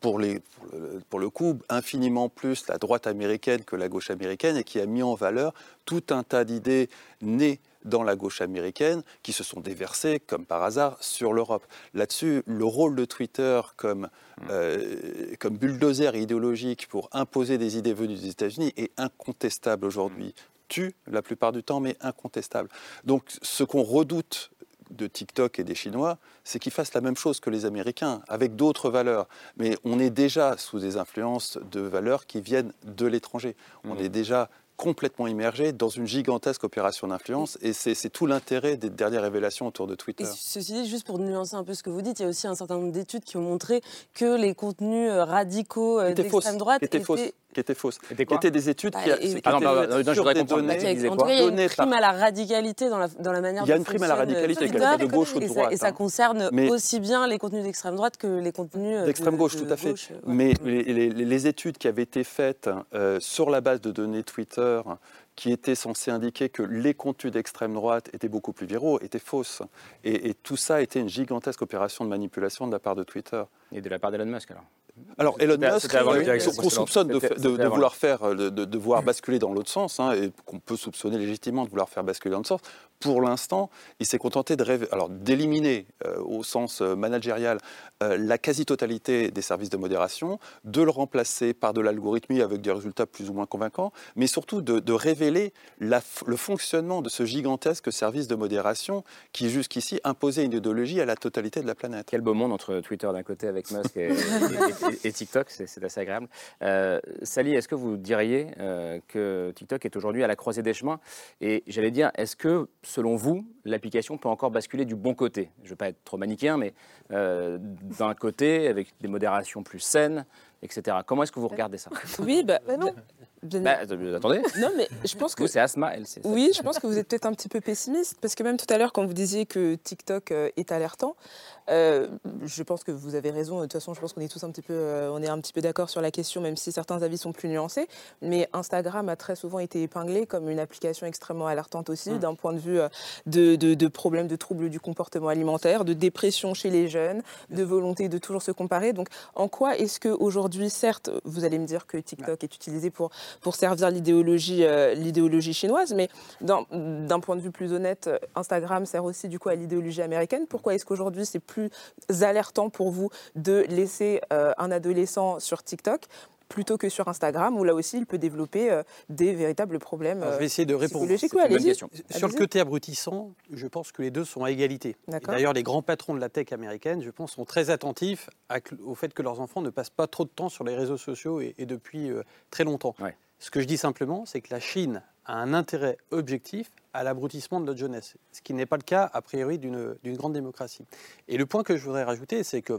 pour, les, pour, le, pour le coup, infiniment plus la droite américaine que la gauche américaine et qui a mis en valeur tout un tas d'idées nées dans la gauche américaine qui se sont déversées, comme par hasard, sur l'Europe. Là-dessus, le rôle de Twitter comme, euh, comme bulldozer idéologique pour imposer des idées venues des États-Unis est incontestable aujourd'hui. Tue la plupart du temps, mais incontestable. Donc ce qu'on redoute de TikTok et des Chinois, c'est qu'ils fassent la même chose que les Américains, avec d'autres valeurs. Mais on est déjà sous des influences de valeurs qui viennent de l'étranger. On est déjà complètement immergé dans une gigantesque opération d'influence. Et c'est tout l'intérêt des dernières révélations autour de Twitter. Et ceci dit, juste pour nuancer un peu ce que vous dites, il y a aussi un certain nombre d'études qui ont montré que les contenus euh, radicaux euh, étaient d'extrême droite étaient fausses, qui étaient fausses, qui quoi étaient des études qui, Bah, qui et- étaient Ah non, bah, non, je sur voudrais des comprendre. données, Qui il y a une prime par- à la radicalité dans la, dans la manière Il y a dont une prime à la radicalité, Twitter, qu'elle soit de gauche ou de et ça- droite, Et ça hein. concerne Mais- aussi bien les contenus d'extrême droite que les contenus euh, D'extrême de- gauche, de tout à fait. gauche, ouais. Mais les, les- les études qui avaient été faites euh, sur la base de données Twitter, qui étaient censées indiquer que les contenus d'extrême droite étaient beaucoup plus viraux, étaient fausses. Et, et tout ça était une gigantesque opération de manipulation de la part de Twitter. Et de la part d'Elon Musk, alors Alors Elon Musk, avant euh, qu'on soupçonne de, vouloir faire, euh, de, de- de vouloir basculer dans l'autre sens, hein, et qu'on peut soupçonner légitimement de vouloir faire basculer dans l'autre sens. Pour l'instant, il s'est contenté de rêver- alors d'éliminer euh, au sens euh, managérial euh, la quasi-totalité des services de modération, de le remplacer par de l'algorithmie avec des résultats plus ou moins convaincants, mais surtout de, de révéler la le fonctionnement de ce gigantesque service de modération qui jusqu'ici imposait une idéologie à la totalité de la planète. Quel beau monde entre Twitter d'un côté avec Musk et, et- et- et TikTok, c'est c'est assez agréable. Euh, Sally, est-ce que vous diriez euh, que TikTok est aujourd'hui à la croisée des chemins? Et j'allais dire, est-ce que, selon vous, l'application peut encore basculer du bon côté Je ne veux pas être trop manichéen, mais euh, d'un côté, avec des modérations plus saines, etc. Comment est-ce que vous regardez ça? Oui, bah, non. Bah, euh, attendez. Non, mais je pense que. Vous, c'est Asma, elle, c'est Oui, je pense que vous êtes peut-être un petit peu pessimiste, parce que même tout à l'heure, quand vous disiez que TikTok euh, est alertant, euh, je pense que vous avez raison. De toute façon, je pense qu'on est tous un petit peu, euh, on est un petit peu d'accord sur la question, même si certains avis sont plus nuancés. Mais Instagram a très souvent été épinglé comme une application extrêmement alertante aussi, Mm. d'un point de vue euh, de, de- de problèmes de troubles du comportement alimentaire, de dépression chez les jeunes, de volonté de toujours se comparer. Donc, en quoi est-ce que aujourd'hui, certes, vous allez me dire que TikTok est utilisé pour pour servir l'idéologie l'idéologie chinoise, mais d'un point de vue plus honnête, Instagram sert aussi du coup à l'idéologie américaine. Pourquoi est-ce qu'aujourd'hui c'est plus alertant pour vous de laisser euh, un adolescent sur TikTok plutôt que sur Instagram, où là aussi il peut développer euh, des véritables problèmes Alors, je vais euh, essayer de répondre. psychologiques. Ouais, allez-y. Sur le côté abrutissant, je pense que les deux sont à égalité. D'ailleurs, les grands patrons de la tech américaine, je pense, sont très attentifs à au fait que leurs enfants ne passent pas trop de temps sur les réseaux sociaux et, et depuis euh, très longtemps. Ce que je dis simplement, c'est que la Chine a un intérêt objectif à l'abrutissement de notre jeunesse, ce qui n'est pas le cas, a priori, d'une grande démocratie. Et le point que je voudrais rajouter, c'est que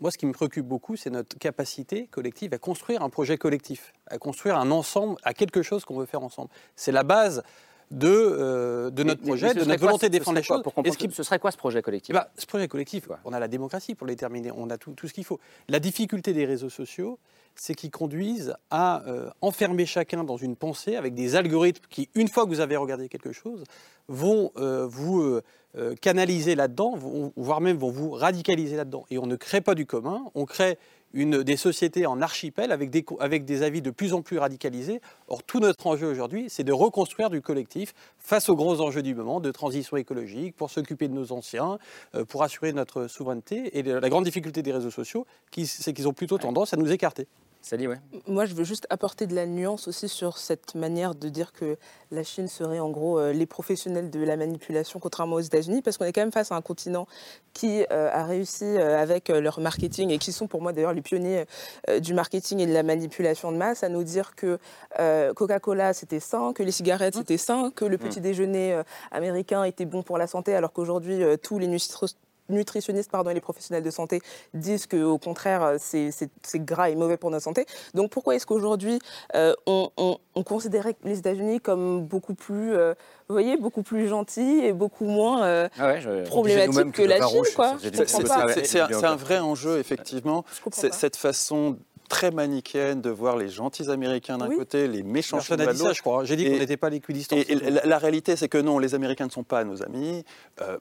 moi, ce qui me préoccupe beaucoup, c'est notre capacité collective à construire un projet collectif, à construire un ensemble, à quelque chose qu'on veut faire ensemble. C'est la base de, euh, de notre Mais- projet, mais de notre volonté de défendre les choses. pour ce qui- ce serait quoi ce projet collectif? Ben, Ce projet collectif, on a la démocratie pour le déterminer, on a tout, tout ce qu'il faut. La difficulté des réseaux sociaux, c'est qu'ils conduisent à euh, enfermer chacun dans une pensée avec des algorithmes qui, une fois que vous avez regardé quelque chose, vont euh, vous euh, canaliser là-dedans, voire même vont vous radicaliser là-dedans. Et on ne crée pas du commun, on crée une, des sociétés en archipel avec des, co- avec des avis de plus en plus radicalisés. Or, tout notre enjeu aujourd'hui, c'est de reconstruire du collectif face aux grands enjeux du moment, de transition écologique, pour s'occuper de nos anciens, euh, pour assurer notre souveraineté. Et la grande difficulté des réseaux sociaux, qui- c'est qu'ils ont plutôt tendance à nous écarter. Ouais. Moi, je veux juste apporter de la nuance aussi sur cette manière de dire que la Chine serait en gros euh, les professionnels de la manipulation, contrairement aux États-Unis, parce qu'on est quand même face à un continent qui euh, a réussi euh, avec leur marketing et qui sont pour moi d'ailleurs les pionniers du marketing et de la manipulation de masse à nous dire que Coca-Cola c'était sain, que les cigarettes c'était sain, que le petit déjeuner américain était bon pour la santé, alors qu'aujourd'hui tous les nutri- nutritionnistes pardon, et les professionnels de santé disent qu'au contraire, euh, c'est gras et mauvais pour notre santé. Donc pourquoi est-ce qu'aujourd'hui, euh, on, on- on considérait les États-Unis comme beaucoup plus, euh, vous voyez, beaucoup plus gentils et beaucoup moins euh, Ah ouais, je- problématiques que que la Chine, c'est- un, vrai enjeu, effectivement. Cette façon très manichéenne de voir les gentils Américains d'un Oui. côté, les méchants Personne n'a chinois dit de ça, l'autre. je crois. J'ai dit qu'on n'était pas l'équidistance. Et, et la, la réalité, c'est que non, les Américains ne sont pas nos amis, euh,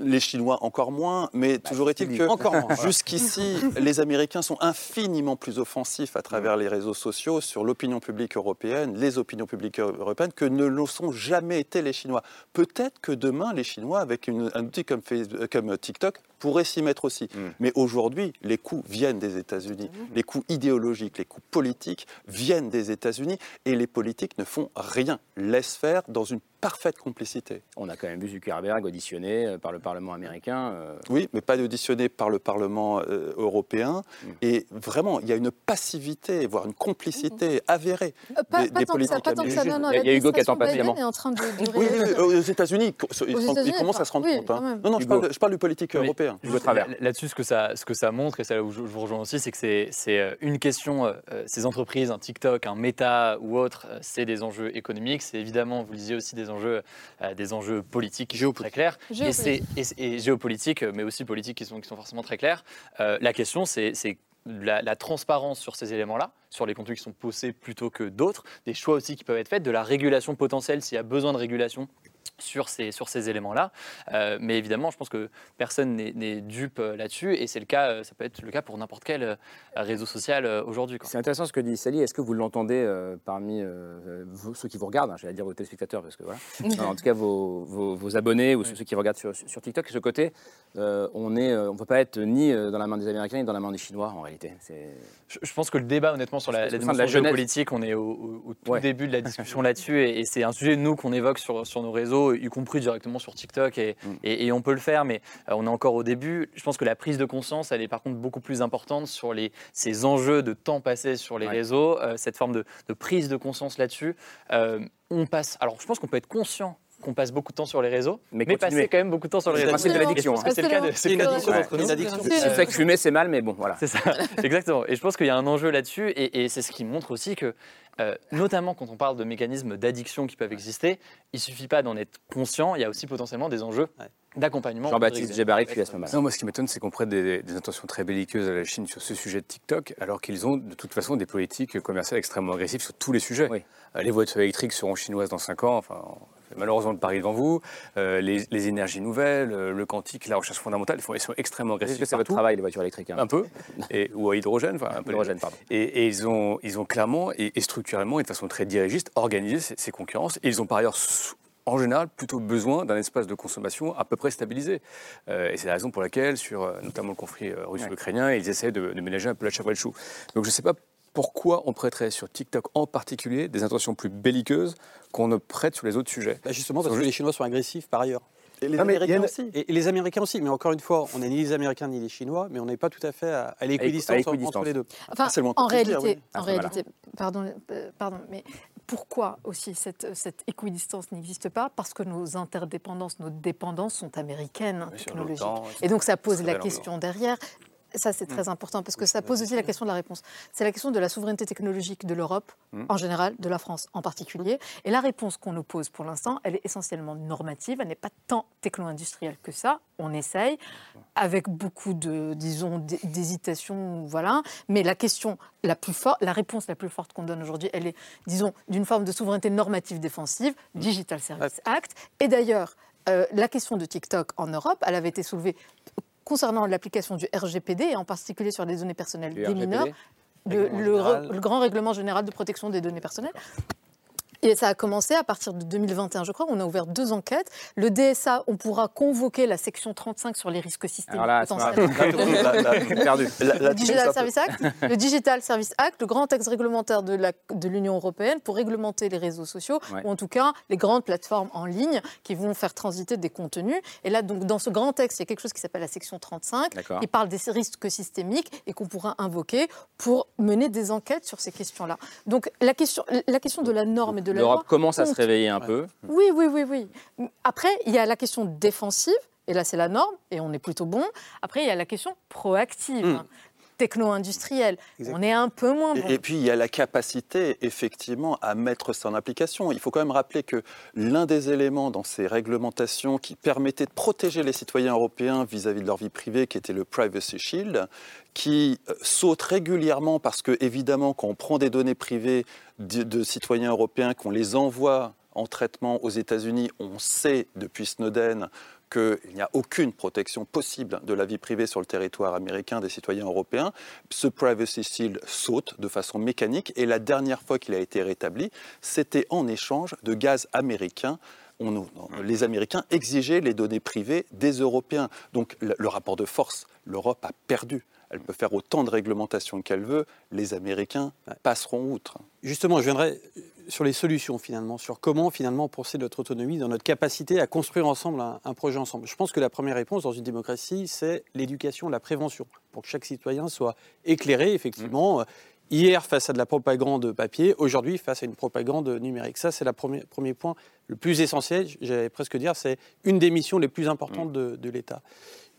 les Chinois encore moins, mais toujours est-il que Encore moins, voilà. jusqu'ici, les Américains sont infiniment plus offensifs à travers les réseaux sociaux sur l'opinion publique européenne, les opinions publiques européennes, que ne le sont jamais été les Chinois. Peut-être que demain, les Chinois, avec une- un outil comme, Facebook- comme TikTok, pourraient s'y mettre aussi. Mais aujourd'hui, les coups viennent des États-Unis. Les coups idéologiques, les coups politiques viennent des États-Unis et les politiques ne font rien, laissent faire dans une parfaite complicité. On a quand même vu Zuckerberg auditionné euh, par le Parlement américain. euh, Oui, mais pas auditionné par le Parlement euh, européen. Et vraiment, il y a une passivité, voire une complicité avérée Euh, Pas, des, pas des tant que ça, politiques pas tant que ça. Non, américains. non, Il y a- Hugo qui attend patiemment. Est en train de, de Oui, aux États-Unis, ils, ils- ils commencent à se rendre oui, compte. hein. Non, non, je parle, je parle du politique Travers. Là-dessus, ce que ça, ce que ça montre, et c'est là où je, je vous rejoins aussi, c'est que c'est, euh, une question, euh, euh, ces entreprises, un TikTok, un Meta ou autre, c'est des enjeux économiques, c'est évidemment, vous le disiez aussi, des enjeux, euh, des enjeux politiques très clairs, et, géopolitiques, mais aussi politiques qui sont, qui sont forcément très clairs. Euh, la question, c'est, la, la transparence sur ces éléments-là, sur les contenus qui sont postés plutôt que d'autres, des choix aussi qui peuvent être faits, de la régulation potentielle s'il y a besoin de régulation sur ces, sur ces éléments-là. Euh, mais évidemment, je pense que personne n'est n'est dupe euh, là-dessus, et c'est le cas, euh, ça peut être le cas pour n'importe quel réseau social aujourd'hui. C'est intéressant ce que dit Sally. Est-ce que vous l'entendez euh, parmi euh, vous- ceux qui vous regardent hein, J'allais dire vos téléspectateurs, parce que voilà. En tout cas, vos, vos- vos abonnés ou ceux qui regardent sur, sur TikTok. Et ce côté, euh, on ne on peut pas être ni dans la main des Américains ni dans la main des Chinois, en réalité. Je, je pense que le débat, honnêtement, sur la, la de dimension la géopolitique, on est au, au- au tout Ouais. début de la discussion là-dessus, et, et c'est un sujet, nous, qu'on évoque sur, sur nos réseaux, y compris directement sur TikTok, et, Mm. et- et on peut le faire, mais euh, on est encore au début. Je pense que la prise de conscience, elle est par contre beaucoup plus importante sur les, ces enjeux de temps passé sur les Ouais. réseaux, euh, cette forme de, de prise de conscience là-dessus. Euh, on passe, alors je pense qu'on peut être conscient qu'on passe beaucoup de temps sur les réseaux, Mais mais, passer quand même beaucoup de temps sur les C'est le réseaux. principe de l'addiction, C'est le cas de, c'est le de beaucoup d'entre nous. Je sais que fumer, c'est mal, mais bon, voilà. C'est ça, exactement. Et je pense qu'il y a un enjeu là-dessus, et, et c'est ce qui montre aussi que, euh, notamment quand on parle de mécanismes d'addiction qui peuvent exister, il suffit pas d'en être conscient, il y a aussi potentiellement des enjeux d'accompagnement. Jean-Baptiste Djebari, puis à ce moment-là. Non, moi, ce qui m'étonne, c'est qu'on prête des, des intentions très belliqueuses à la Chine sur ce sujet de TikTok, alors qu'ils ont de toute façon des politiques commerciales extrêmement agressives sur tous les sujets. Euh, les voitures électriques seront chinoises dans 5 ans, enfin, c'est malheureusement le pari devant vous. Euh, les, les énergies nouvelles, euh, le quantique, la recherche fondamentale, ils, font, ils sont extrêmement agressifs. Est-ce que c'est votre travail, les voitures électriques hein Un peu, et, ou à hydrogène, enfin un peu Hydrogène, pardon. Et, et ils, ont, ils ont clairement et, et structurellement et de façon très dirigiste organisé ces, ces concurrences. Et ils ont par ailleurs en général plutôt besoin d'un espace de consommation à peu près stabilisé. Euh, et c'est la raison pour laquelle, sur euh, notamment le conflit euh, russo-ukrainien, ils essaient de, de ménager un peu la chèvre et le chou. Donc je ne sais pas pourquoi on prêterait sur TikTok en particulier des intentions plus belliqueuses qu'on ne prête sur les autres sujets. Bah, justement, parce que les Chinois sont agressifs par ailleurs. Et les Non, a Américains aussi. Et, et les Américains aussi. Mais encore une fois, on n'est ni les Américains ni les Chinois, mais on n'est pas tout à fait à, à l'équidistance entre les deux. Enfin, en dire, réalité, oui. en Ah, voilà. réalité pardon, euh, pardon, mais pourquoi aussi cette, cette équidistance n'existe pas? Parce que nos interdépendances, nos dépendances sont américaines technologie. l'OTAN, Et donc ça pose la question derrière. Ça c'est très important parce que ça pose aussi la question de la réponse. C'est la question de la souveraineté technologique de l'Europe Mm. en général, de la France en particulier. Et la réponse qu'on nous pose pour l'instant, elle est essentiellement normative, elle n'est pas tant techno-industrielle que ça. On essaye avec beaucoup de, disons, d'hé- d'hésitation, voilà. Mais la question la plus forte, la réponse la plus forte qu'on donne aujourd'hui, elle est, disons, d'une forme de souveraineté normative défensive, Digital Service Act. Et d'ailleurs, euh, la question de TikTok en Europe, elle avait été soulevée concernant l'application du RGPD et en particulier sur les données personnelles Le des RGPD? mineurs, de- le grand règlement général de protection des données personnelles. Et ça a commencé à partir de 2021, je crois. On a ouvert deux enquêtes. Le DSA, on pourra convoquer la section 35 sur les risques systémiques là, potentiels. le Digital Service Act, le Digital Service Act, le grand texte réglementaire de l'Union européenne pour réglementer les réseaux sociaux, Ouais. ou en tout cas les grandes plateformes en ligne qui vont faire transiter des contenus. Et là, donc, dans ce grand texte, il y a quelque chose qui s'appelle la section 35, D'accord. qui parle des risques systémiques et qu'on pourra invoquer pour mener des enquêtes sur ces questions-là. Donc la question, la question de la norme et de la loi L'Europe commence à se réveiller un peu. Oui, oui, oui, oui. Après, il y a la question défensive, et là c'est la norme, et on est plutôt bon. Après, il y a la question proactive, Hmm. Techno-industrielle. On est un peu moins bon. Et, et puis, il y a la capacité, effectivement, à mettre ça en application. Il faut quand même rappeler que l'un des éléments dans ces réglementations qui permettait de protéger les citoyens européens vis-à-vis de leur vie privée, qui était le Privacy Shield, qui euh, saute régulièrement parce que, évidemment, quand on prend des données privées de, de citoyens européens, qu'on les envoie en traitement aux États-Unis, on sait depuis Snowden qu'il n'y a aucune protection possible de la vie privée sur le territoire américain des citoyens européens. Ce Privacy Shield saute de façon mécanique et la dernière fois qu'il a été rétabli, c'était en échange de gaz américain. On les Américains exigeaient les données privées des Européens. Donc le, le rapport de force, l'Europe a perdu. Elle peut faire autant de réglementations qu'elle veut. Les Américains passeront outre. Justement, je viendrai sur les solutions finalement, sur comment finalement penser notre autonomie, dans notre capacité à construire ensemble un, un projet ensemble. Je pense que la première réponse dans une démocratie, c'est l'éducation, la prévention, pour que chaque citoyen soit éclairé effectivement. Hier face à de la propagande papier, aujourd'hui face à une propagande numérique. Ça, c'est le premier, point le plus essentiel, j'allais presque dire, c'est une des missions les plus importantes de, de l'État.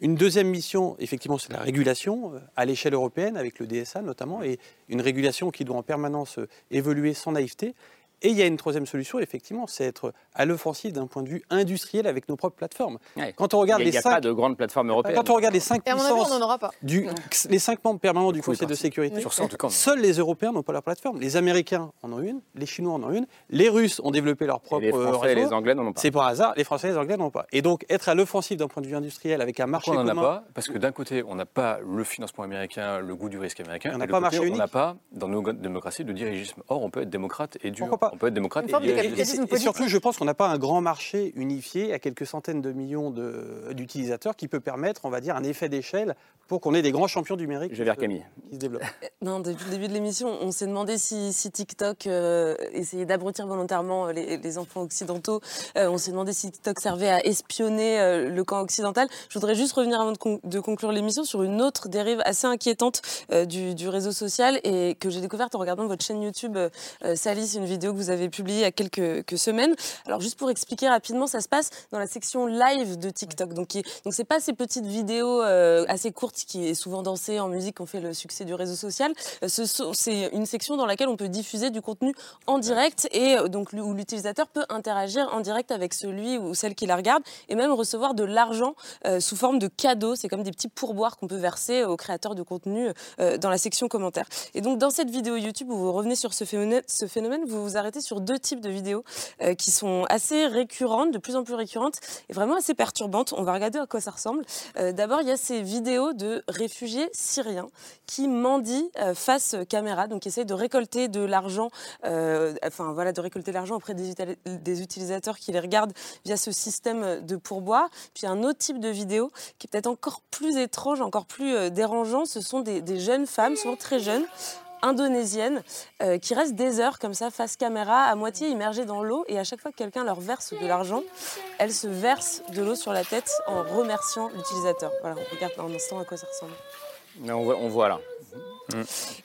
Une deuxième mission, effectivement, c'est la régulation euh, à l'échelle européenne, avec le DSA notamment, et une régulation qui doit en permanence euh, évoluer sans naïveté. Et il y a une troisième solution, effectivement, c'est être à l'offensive d'un point de vue industriel avec nos propres plateformes. Ouais. Quand on regarde il n'y a, les il y a cinq, pas de grandes plateformes européennes. quand on regarde les cinq avis, on aura pas. du, les cinq membres permanents du Conseil de sécurité, Sur on- seuls les Européens n'ont pas leur plateforme. Les Américains en ont une, les Chinois en ont une, les Russes ont développé leur propre Et les Français et les Anglais n'en ont pas. C'est par hasard, les Français et les Anglais n'en ont pas. Et donc être à l'offensive d'un point de vue industriel avec un marché Pourquoi on n'en a commun. pas Parce que d'un côté, on n'a pas le financement américain, le goût du risque américain. On et n'a pas l'autre marché côté, unique. On n'a pas, dans nos démocraties, de dirigisme. Or, on peut être démocrate et dur. Pourquoi pas On peut être démocrate Une et forme de dirigiste. Et, capitalisme c'est- et surtout, je pense qu'on n'a pas un grand marché unifié à quelques centaines de millions de- d'utilisateurs qui peut permettre, on va dire, un effet d'échelle pour qu'on ait des grands champions du numérique Je vais vers qui se- Camille. qui se développent. Non, depuis le début de l'émission, on s'est demandé si, si TikTok euh, essayait d'abrutir volontairement euh, les, les enfants occidentaux. Euh, on s'est demandé si TikTok servait à espionner euh, le camp occidental. Je voudrais juste revenir avant de, con- de conclure l'émission sur une autre dérive assez inquiétante euh, du, du réseau social et que j'ai découverte en regardant votre chaîne YouTube euh, euh, Sally. C'est une vidéo que vous avez publiée il y a quelques, que semaines. Alors juste pour expliquer rapidement, ça se passe dans la section live de TikTok. Donc, qui- donc c'est pas ces petites vidéos euh, assez courtes qui est souvent dansée en musique qui ont fait le succès du réseau social. Euh, C'est une section dans laquelle on peut diffuser du contenu en direct et euh, donc où l'utilisateur peut interagir en direct avec celui ou celle qui la regarde et même recevoir de l'argent sous forme de cadeaux. C'est comme des petits pourboires qu'on peut verser aux créateurs de contenu dans la section commentaires. Et donc dans cette vidéo YouTube où vous revenez sur ce phénomène, ce phénomène vous vous arrêtez sur deux types de vidéos euh, qui sont assez récurrentes, de plus en plus récurrentes et vraiment assez perturbantes. On va regarder à quoi ça ressemble. Euh, D'abord, il y a ces vidéos de réfugiés syriens qui mendient euh, face caméra, donc qui essayent de récolter de l'argent, enfin voilà, de récolter l'argent auprès des, utili- des utilisateurs qui les regardent via ce système de pourboire. Puis un autre type de vidéo qui est peut-être encore plus étrange, encore plus dérangeant, ce sont des jeunes femmes, souvent très jeunes, indonésiennes euh, qui restent des heures comme ça face caméra à moitié immergées dans l'eau et à chaque fois que quelqu'un leur verse de l'argent, elles se versent de l'eau sur la tête en remerciant l'utilisateur. Voilà, on regarde un instant à quoi ça ressemble. Mais on, voit, on voit là.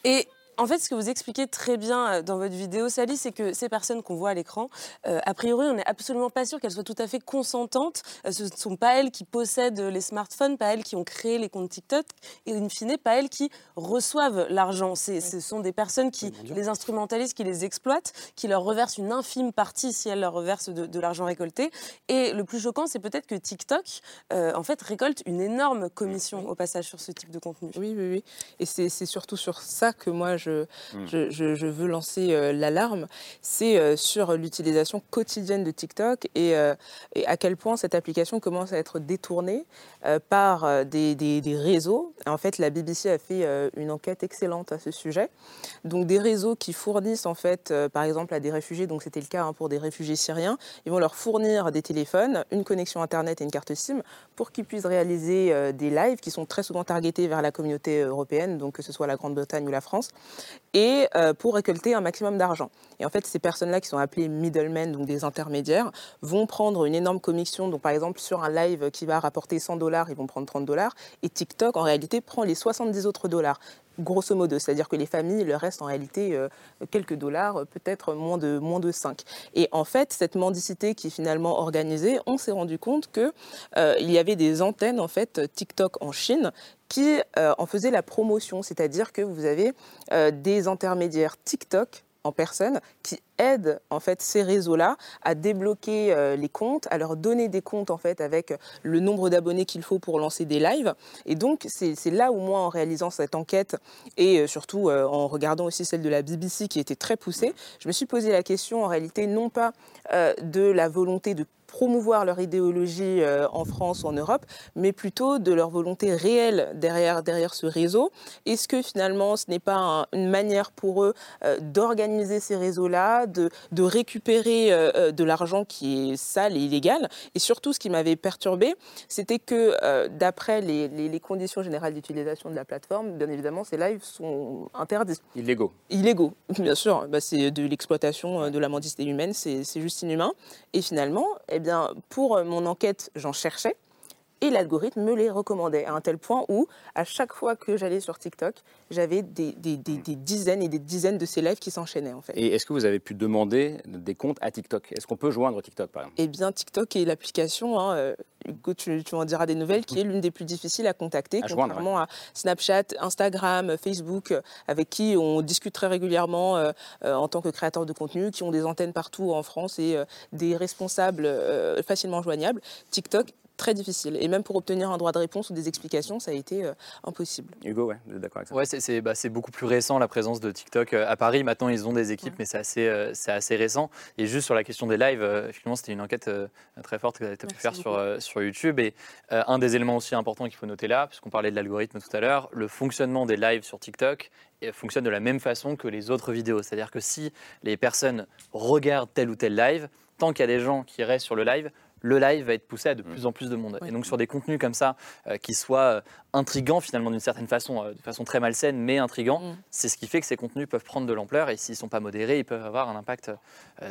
Et En fait, ce que vous expliquez très bien euh, dans votre vidéo, Sally, c'est que ces personnes qu'on voit à l'écran, euh, a priori, on n'est absolument pas sûr qu'elles soient tout à fait consentantes. Euh, ce ne sont pas elles qui possèdent les smartphones, pas elles qui ont créé les comptes TikTok, et in fine, pas elles qui reçoivent l'argent. Ce sont des personnes qui les instrumentalisent, qui les exploitent, qui leur reversent une infime partie si elles leur reversent de, l'argent récolté. Et le plus choquant, c'est peut-être que TikTok, en fait, récolte une énorme commission au passage sur ce type de contenu. Oui, oui, oui. Et c'est surtout sur ça que moi, je Hmm. je, veux lancer euh, l'alarme, c'est euh, sur l'utilisation quotidienne de TikTok euh, et, à quel point cette application commence à être détournée par des, réseaux. En fait, la BBC a fait une enquête excellente à ce sujet. Donc des réseaux qui fournissent en fait, par exemple, à des réfugiés, donc c'était le cas hein, pour des réfugiés syriens, ils vont leur fournir des téléphones, une connexion Internet et une carte SIM pour qu'ils puissent réaliser des lives qui sont très souvent targetés vers la communauté européenne, donc que ce soit la Grande-Bretagne ou la France et euh, pour récolter un maximum d'argent. Et en fait, ces personnes-là qui sont appelées middlemen, donc des intermédiaires, vont prendre une énorme commission. Donc par exemple, sur un live qui va rapporter 100 dollars, ils vont prendre 30 dollars. Et TikTok, en réalité, prend les 70 autres dollars grosso modo. C'est-à-dire que les familles, il leur reste en réalité euh, quelques dollars, peut-être moins de, moins de 5. Et en fait, cette mendicité qui est finalement organisée, on s'est rendu compte qu'il euh, y avait des antennes, en fait, TikTok en Chine qui euh, en faisaient la promotion. C'est-à-dire que vous avez des intermédiaires TikTok en personne qui aident en fait ces réseaux-là à débloquer euh, les comptes, à leur donner des comptes en fait avec le nombre d'abonnés qu'il faut pour lancer des lives. Et donc c'est là où moi en réalisant cette enquête et euh, surtout euh, en regardant aussi celle de la BBC qui était très poussée, je me suis posé la question en réalité non pas de la volonté de promouvoir leur idéologie euh, en France ou en Europe, mais plutôt de leur volonté réelle derrière, derrière ce réseau. Est-ce que finalement ce n'est pas une manière pour eux euh, d'organiser ces réseaux-là, de, de récupérer euh, de l'argent qui est sale et illégal? Et surtout, ce qui m'avait perturbé, c'était que d'après les, les, conditions générales d'utilisation de la plateforme, bien évidemment, ces lives sont interdits. Illégaux. Illégaux, bien sûr. Bah, c'est de l'exploitation de la mendicité humaine, c'est juste inhumain. Et finalement, eh bien, pour mon enquête, j'en cherchais. Et l'algorithme me les recommandait à un tel point où, à chaque fois que j'allais sur TikTok, j'avais des, dizaines et des dizaines de ces lives qui s'enchaînaient en fait. Et est-ce que vous avez pu demander des comptes à TikTok? Est-ce qu'on peut joindre TikTok par exemple? Eh bien, TikTok est l'application, hein, euh, Hugo, tu, tu, en diras des nouvelles, qui est l'une des plus difficiles à contacter, contrairement à Snapchat, Instagram, Facebook, euh, avec qui on discute très régulièrement euh, en tant que créateur de contenu, qui ont des antennes partout en France et des responsables facilement joignables. TikTok très difficile. Et même pour obtenir un droit de réponse ou des explications, ça a été euh, impossible. Hugo, ouais, d'accord avec ça? Ouais, c'est bah, beaucoup plus récent la présence de TikTok euh, à Paris. Maintenant, ils ont des équipes, mais c'est assez, euh, c'est assez récent. Et juste sur la question des lives, finalement, c'était une enquête très forte que tu as pu faire sur, sur YouTube. Et un des éléments aussi importants qu'il faut noter là, puisqu'on parlait de l'algorithme tout à l'heure, le fonctionnement des lives sur TikTok fonctionne de la même façon que les autres vidéos. C'est-à-dire que si les personnes regardent tel ou tel live, tant qu'il y a des gens qui restent sur le live, le live va être poussé à de mm. plus en plus de monde. Et donc sur des contenus comme ça, euh, qui soient euh, intrigants finalement d'une certaine façon, euh, de façon très malsaine, mais intrigants, mm. c'est ce qui fait que ces contenus peuvent prendre de l'ampleur et s'ils ne sont pas modérés, ils peuvent avoir un impact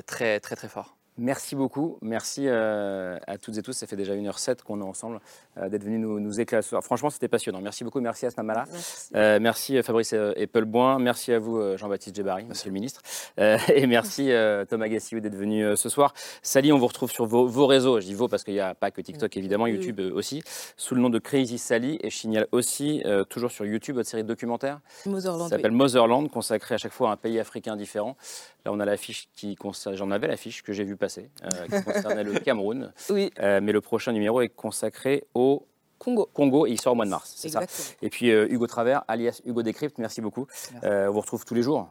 très très très fort. Merci beaucoup. Merci euh, à toutes et tous. Ça fait déjà 1h07 qu'on est ensemble, euh, d'être venus nous, nous éclairer ce soir. Franchement, c'était passionnant. Merci beaucoup. Merci à Snamala. Merci, euh, merci Fabrice Eppelboin. Merci à vous, Jean-Baptiste Djebari, monsieur le ministre. et merci Thomas Gassiou d'être venu ce soir. Sally, on vous retrouve sur vos, réseaux. Je dis vos parce qu'il n'y a pas que TikTok, évidemment, YouTube aussi, sous le nom de Crazy Sally. Et je signale aussi, toujours sur YouTube, votre série de documentaires. Motherland. Ça s'appelle Motherland, consacrée à chaque fois à un pays africain différent. Là, on a l'affiche qui concerne, j'en avais l'affiche que j'ai vu euh, qui concernait le Cameroun. Oui. Euh, mais le prochain numéro est consacré au Congo. Congo et il sort au mois de mars, c'est ça. Et puis euh, Hugo Travers, alias Hugo Décrypte, merci beaucoup. on vous retrouve tous les jours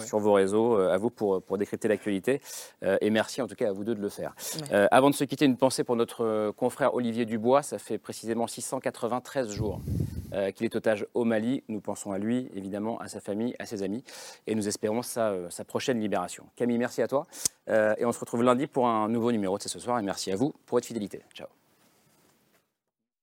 sur vos réseaux, à vous pour, pour décrypter l'actualité. et merci en tout cas à vous deux de le faire. avant de se quitter, une pensée pour notre confrère Olivier Dubois. Ça fait précisément 693 jours qu'il est otage au Mali. Nous pensons à lui, évidemment, à sa famille, à ses amis. Et nous espérons sa, sa prochaine libération. Camille, merci à toi. et on se retrouve lundi pour un nouveau numéro de C'est ce soir. Et merci à vous pour votre fidélité. Ciao.